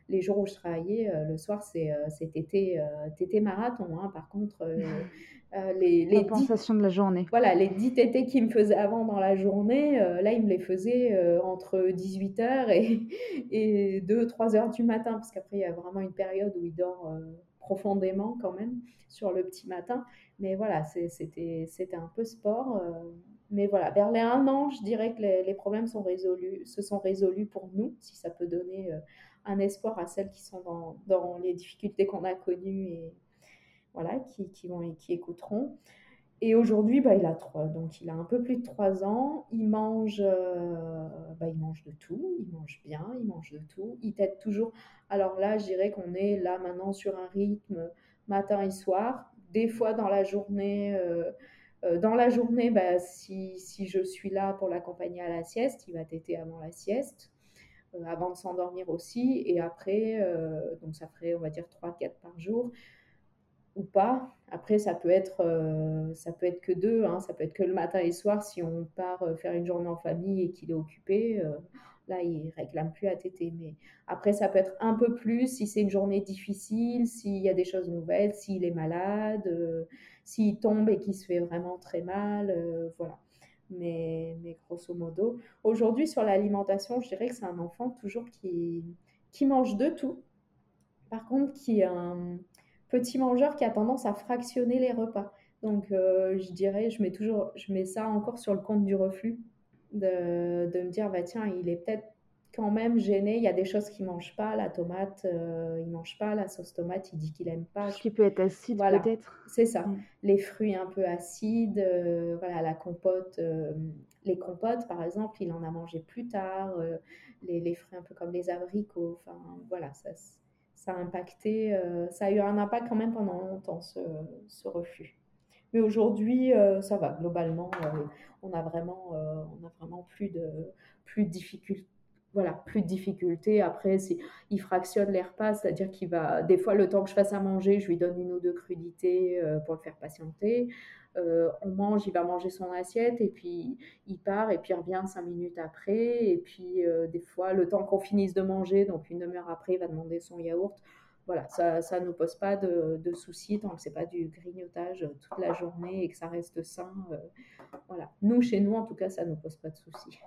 les jours où je travaillais, euh, le soir, c'est euh, tété, euh, marathon. Hein. Par contre, les, les de la journée. Voilà, les 10 tétés qu'il me faisait avant dans la journée, là, il me les faisait entre 18h et, et 2-3h du matin, parce qu'après, il y a vraiment une période où il dort profondément quand même sur le petit matin. Mais voilà, c'était un peu sport. mais voilà, vers les un an, je dirais que les, les, problèmes sont résolus, se sont résolus pour nous, si ça peut donner un espoir à celles qui sont dans, les difficultés qu'on a connues et voilà, qui, qui, vont, qui écouteront. Et aujourd'hui, bah, il a trois, donc il a un peu plus de trois ans. Il mange, euh, bah, il mange de tout, il mange bien, il mange de tout. Il t'aide toujours. Alors là, je dirais qu'on est là maintenant sur un rythme matin et soir. Des fois dans la journée, euh, euh, dans la journée, bah, si, si, je suis là pour l'accompagner à la sieste, il va t'aider avant la sieste. Avant de s'endormir aussi. Et après, donc ça ferait, on va dire, 3-4 par jour ou pas. Après, ça peut être, ça peut être que deux, hein. ça peut être que le matin et le soir si on part faire une journée en famille et qu'il est occupé là, il réclame plus à téter. Mais après, ça peut être un peu plus si c'est une journée difficile, s'il y a des choses nouvelles, s'il est malade, euh, s'il tombe et qu'il se fait vraiment très mal, euh, voilà. Mais, mais grosso modo, aujourd'hui, sur l'alimentation, je dirais que c'est un enfant toujours qui, qui mange de tout. Par contre, qui est un petit mangeur qui a tendance à fractionner les repas. Donc, euh, je dirais, je mets toujours, je mets ça encore sur le compte du reflux de, de me dire, bah, tiens, il est peut-être quand même gêné. Il y a des choses qu'il ne mange pas. La tomate, euh, il ne mange pas. La sauce tomate, il dit qu'il n'aime pas. Ce qui peut être acide, peut-être. C'est ça. Mm. Les fruits un peu acides, euh, voilà, la compote. Euh, les compotes, par exemple, il en a mangé plus tard. Les, les, fruits un peu comme les abricots. Enfin, voilà, ça, ça a impacté. ça a eu un impact quand même pendant longtemps, ce, ce refus. Mais aujourd'hui, ça va. Globalement, on a vraiment, on a vraiment plus de, plus de difficultés voilà, plus de difficultés. Après, il fractionne les repas, c'est-à-dire qu'il va, des fois, le temps que je fasse à manger, je lui donne une ou deux crudités pour le faire patienter. on mange, il va manger son assiette et puis il part et puis il revient cinq minutes après. Et puis, des fois, le temps qu'on finisse de manger, donc une demi-heure après, il va demander son yaourt voilà, ça ne nous pose pas de, soucis tant que ce n'est pas du grignotage toute la journée et que ça reste sain. Euh, voilà. Nous, chez nous, en tout cas, ça ne nous pose pas de soucis.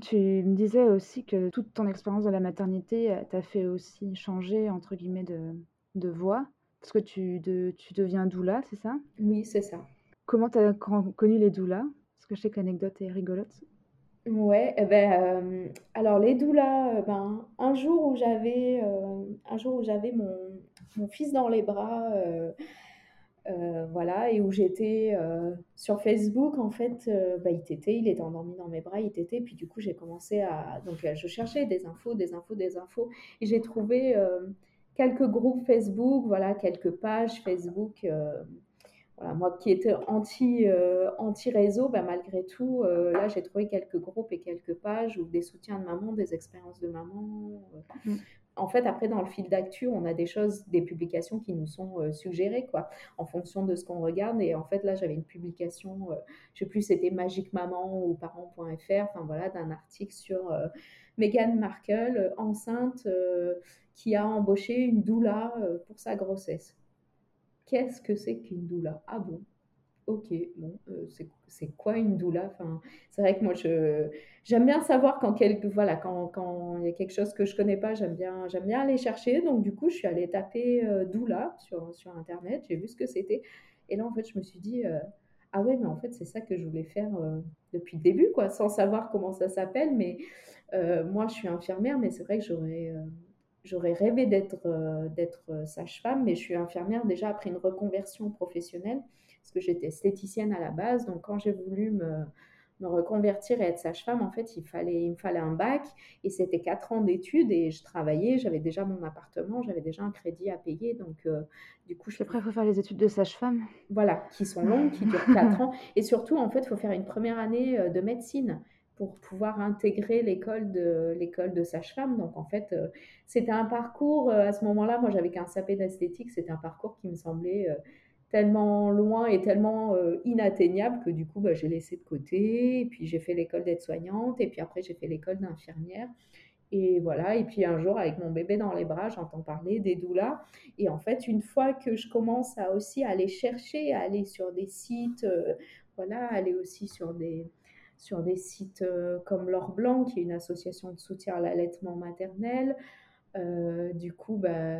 Tu me disais aussi que toute ton expérience de la maternité euh, t'a fait aussi changer, entre guillemets, de, de voix. Parce que tu, de, tu deviens doula, c'est ça? Oui, c'est ça. Comment tu as connu les doulas? Parce que je sais que l'anecdote est rigolote. Ouais, eh ben, euh, alors les doulas, euh, ben, un jour où j'avais euh, un jour où j'avais mon, mon fils dans les bras, voilà, et où j'étais sur Facebook, en fait, bah, il t'était, il était endormi dans mes bras, il t'était, puis du coup j'ai commencé à, donc je cherchais des infos, des infos, des infos, et j'ai trouvé quelques groupes Facebook, voilà, quelques pages Facebook voilà, moi qui étais anti, euh, anti-réseau, bah, malgré tout, euh, là, j'ai trouvé quelques groupes et quelques pages ou des soutiens de maman, des expériences de maman. Euh. En fait, après, dans le fil d'actu, on a des choses, des publications qui nous sont suggérées, quoi, en fonction de ce qu'on regarde. Et en fait, là, j'avais une publication, je sais plus, c'était Magique Maman ou Parents.fr, enfin voilà, d'un article sur Meghan Markle, enceinte, qui a embauché une doula pour sa grossesse. Qu'est-ce que c'est qu'une doula? Ah bon? Ok, bon, euh, c'est quoi une doula? C'est vrai que moi, j'aime bien savoir quand quelque, voilà, quand, quand il y a quelque chose que je connais pas, j'aime bien, bien aller chercher. Donc, du coup, je suis allée taper euh, doula sur, sur Internet, j'ai vu ce que c'était. Et là, en fait, je me suis dit, euh, ah ouais, mais en fait, c'est ça que je voulais faire depuis le début, quoi, sans savoir comment ça s'appelle. Mais moi, je suis infirmière, mais c'est vrai que j'aurais j'aurais rêvé d'être d'être sage-femme, mais je suis infirmière déjà après une reconversion professionnelle, parce que j'étais esthéticienne à la base. Donc quand j'ai voulu me, me, reconvertir et être sage-femme, en fait, il, fallait, il me fallait un bac, et c'était quatre ans d'études, et je travaillais, j'avais déjà mon appartement, j'avais déjà un crédit à payer, donc euh, du coup... Je préfère faire les études de sage-femme. Voilà, qui sont longues, qui durent quatre ans, et surtout, en fait, il faut faire une première année de médecine pour pouvoir intégrer l'école de l'école de sage-femme. Donc en fait, euh, c'était un parcours euh, à ce moment-là. Moi, j'avais qu'un sapé d'esthétique. C'était un parcours qui me semblait euh, tellement loin et tellement inatteignable que du coup, bah, j'ai laissé de côté. Puis j'ai fait l'école d'aide-soignante. Et puis après, j'ai fait l'école d'infirmière. Et voilà. Et puis un jour, avec mon bébé dans les bras, j'entends parler des doulas. Et en fait, une fois que je commence à aussi aller chercher, à aller sur des sites, voilà, aller aussi sur des sur des sites euh, comme L'Or Blanc, qui est une association de soutien à l'allaitement maternel. Euh, du coup, bah,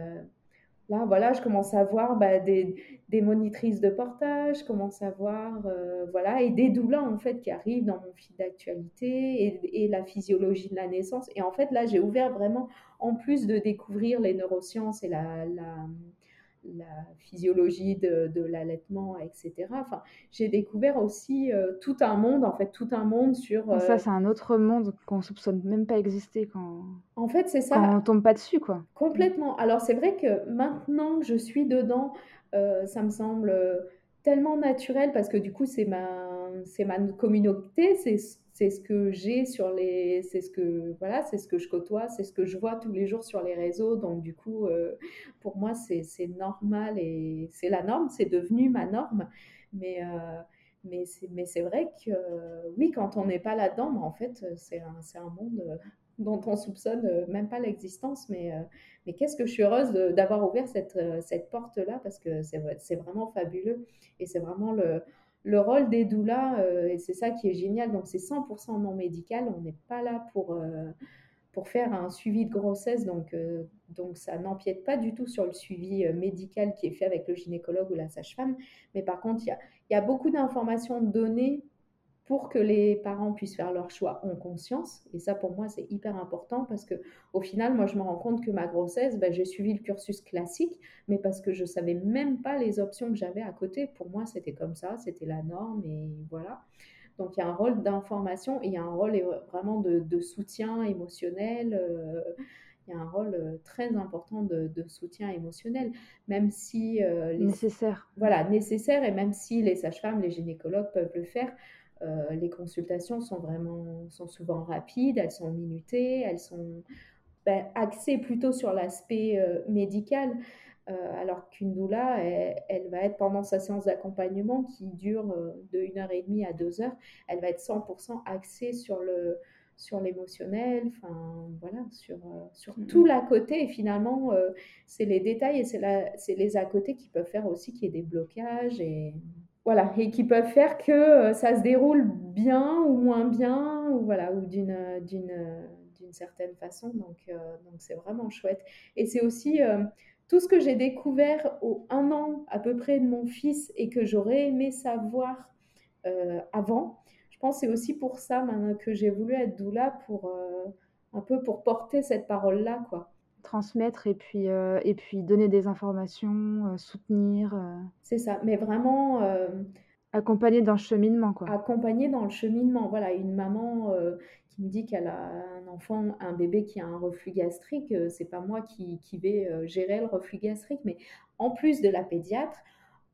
là, voilà, je commence à voir bah, des, monitrices de portage, je commence à voir, euh, voilà, et des doulas, en fait, qui arrivent dans mon fil d'actualité, et, la physiologie de la naissance. Et en fait, là, j'ai ouvert vraiment, en plus de découvrir les neurosciences et la la physiologie de, de l'allaitement, etc. Enfin, j'ai découvert aussi euh, tout un monde, en fait, tout un monde sur. Ça, euh, c'est un autre monde qu'on soupçonne même pas exister quand. En fait, c'est ça. Quand on tombe pas dessus, quoi. Complètement. Alors, c'est vrai que maintenant que je suis dedans, euh, ça me semble tellement naturel parce que du coup, c'est ma, c'est ma communauté, c'est c'est ce que j'ai sur les, c'est ce que voilà, c'est ce que je côtoie, c'est ce que je vois tous les jours sur les réseaux. Donc du coup, pour moi, c'est normal et c'est la norme, c'est devenu ma norme. Mais c'est, mais c'est vrai que oui, quand on n'est pas là-dedans, en fait, c'est un, un monde dont on soupçonne euh, même pas l'existence. Mais, euh, mais qu'est-ce que je suis heureuse d'avoir ouvert cette, euh, cette porte-là parce que c'est vraiment fabuleux et c'est vraiment le, le rôle des doulas et c'est ça qui est génial. Donc c'est 100% non médical, on n'est pas là pour, pour faire un suivi de grossesse, donc, donc ça n'empiète pas du tout sur le suivi médical qui est fait avec le gynécologue ou la sage-femme. Mais par contre, il y a, y a beaucoup d'informations données pour que les parents puissent faire leur choix en conscience. Et ça, pour moi, c'est hyper important parce que au final, moi, je me rends compte que ma grossesse, ben, j'ai suivi le cursus classique, mais parce que je savais même pas les options que j'avais à côté. Pour moi, c'était comme ça, c'était la norme et voilà. Donc, il y a un rôle d'information et il y a un rôle vraiment de, soutien émotionnel. Euh, il y a un rôle euh, très important de, soutien émotionnel, même si... Euh, nécessaire. Voilà, nécessaire, et même si les sages-femmes, les gynécologues peuvent le faire, euh, les consultations sont vraiment, sont souvent rapides, elles sont minutées, elles sont ben, axées plutôt sur l'aspect euh, médical. Euh, alors qu'une doula, elle, va être pendant sa séance d'accompagnement qui dure de 1 heure et demie à 2 heures, elle va être 100% axée sur le sur l'émotionnel, enfin voilà, sur, sur mm-hmm. tout l'à côté. Et finalement, c'est les détails et c'est les à côté qui peuvent faire aussi qu'il y ait des blocages et voilà, et qui peuvent faire que euh, ça se déroule bien ou moins bien, ou voilà, ou d'une euh, d'une euh, d'une certaine façon. Donc donc c'est vraiment chouette. Et c'est aussi tout ce que j'ai découvert au un an à peu près de mon fils et que j'aurais aimé savoir avant. Je pense c'est aussi pour ça maintenant que j'ai voulu être doula pour un peu pour porter cette parole là quoi transmettre et puis, euh, et puis donner des informations, euh, soutenir. Euh. C'est ça, mais vraiment accompagner dans le cheminement, quoi. accompagner dans le cheminement. Voilà, une maman qui me dit qu'elle a un enfant, un bébé qui a un reflux gastrique, c'est pas moi qui, qui vais gérer le reflux gastrique, mais en plus de la pédiatre,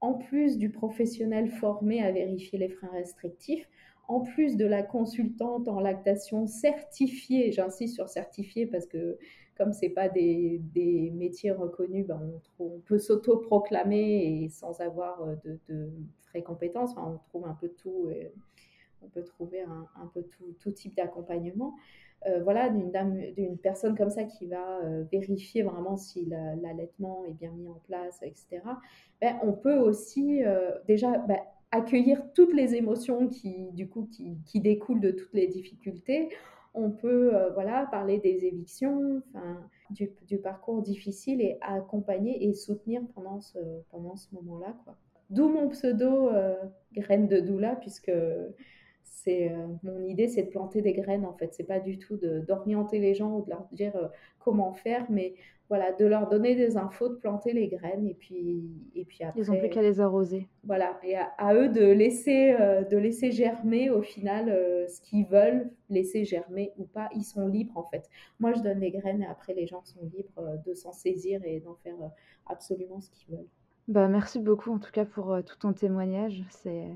en plus du professionnel formé à vérifier les freins restrictifs, en plus de la consultante en lactation certifiée, j'insiste sur certifiée parce que comme c'est pas des, métiers reconnus, ben on, peut s'auto-proclamer et sans avoir euh, de, vraies compétences. Enfin, on trouve un peu tout, on peut trouver un, peu tout, type d'accompagnement. Euh, voilà, d'une personne comme ça qui va euh, vérifier vraiment si l'allaitement est bien mis en place, etc. Ben, on peut aussi déjà ben, accueillir toutes les émotions qui, du coup, qui découlent de toutes les difficultés on peut euh, voilà, parler des évictions, du, du, parcours difficile et accompagner et soutenir pendant ce, pendant ce moment-là. D'où mon pseudo euh, graine de doula, puisque c'est euh, mon idée, c'est de planter des graines en fait. C'est pas du tout d'orienter les gens ou de leur dire comment faire, mais voilà, de leur donner des infos, de planter les graines et puis, et puis après. Ils n'ont plus qu'à les arroser. Voilà, et à, eux de laisser, euh, de laisser germer au final euh, ce qu'ils veulent laisser germer ou pas. Ils sont libres en fait. Moi, je donne les graines et après les gens sont libres euh, de s'en saisir et d'en faire absolument ce qu'ils veulent. Bah, merci beaucoup en tout cas pour tout ton témoignage. C'est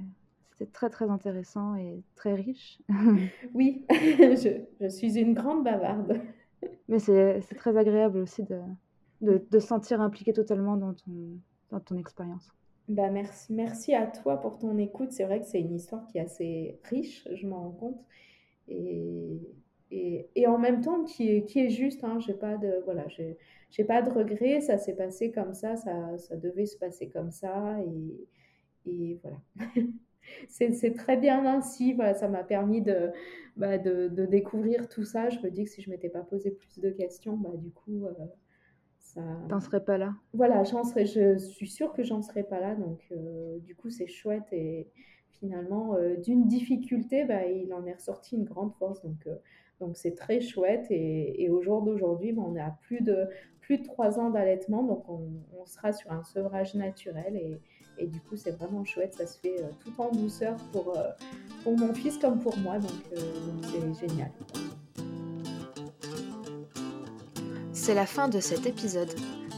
c'était très très intéressant et très riche. oui, je, je suis une grande bavarde. Mais c'est très agréable aussi de, de, de, se sentir impliqué totalement dans ton, dans ton expérience. Bah merci, merci à toi pour ton écoute. C'est vrai que c'est une histoire qui est assez riche, je m'en rends compte. Et, et, et, en même temps qui est, qui est juste. Hein, j'ai pas de voilà, j'ai pas de regrets. Ça s'est passé comme ça, ça, ça devait se passer comme ça. Et, et voilà. C'est très bien ainsi. Voilà, ça m'a permis de, bah, de, de, découvrir tout ça. Je me dis que si je m'étais pas posé plus de questions, bah, du coup, euh, ça. T'en serais pas là. Voilà, serais, je suis sûre que j'en serais pas là. Donc, euh, du coup, c'est chouette. Et finalement, euh, d'une difficulté, bah, il en est ressorti une grande force. Donc, donc c'est très chouette. Et, et au jour d'aujourd'hui, bah, on est à plus de, plus de trois ans d'allaitement. Donc, on, on, sera sur un sevrage naturel. Et, et du coup, c'est vraiment chouette. Ça se fait euh, tout en douceur pour, euh, pour mon fils comme pour moi. Donc, euh, c'est génial. C'est la fin de cet épisode.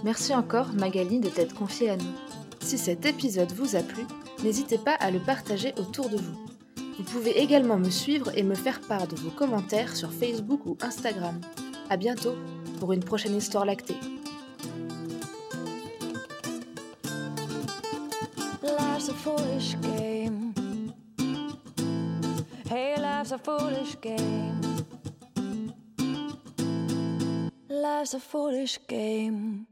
Merci encore Magali de t'être confiée à nous. Si cet épisode vous a plu, n'hésitez pas à le partager autour de vous. Vous pouvez également me suivre et me faire part de vos commentaires sur Facebook ou Instagram. A bientôt pour une prochaine histoire lactée. Life's a foolish game. Hey, life's a foolish game. Life's a foolish game.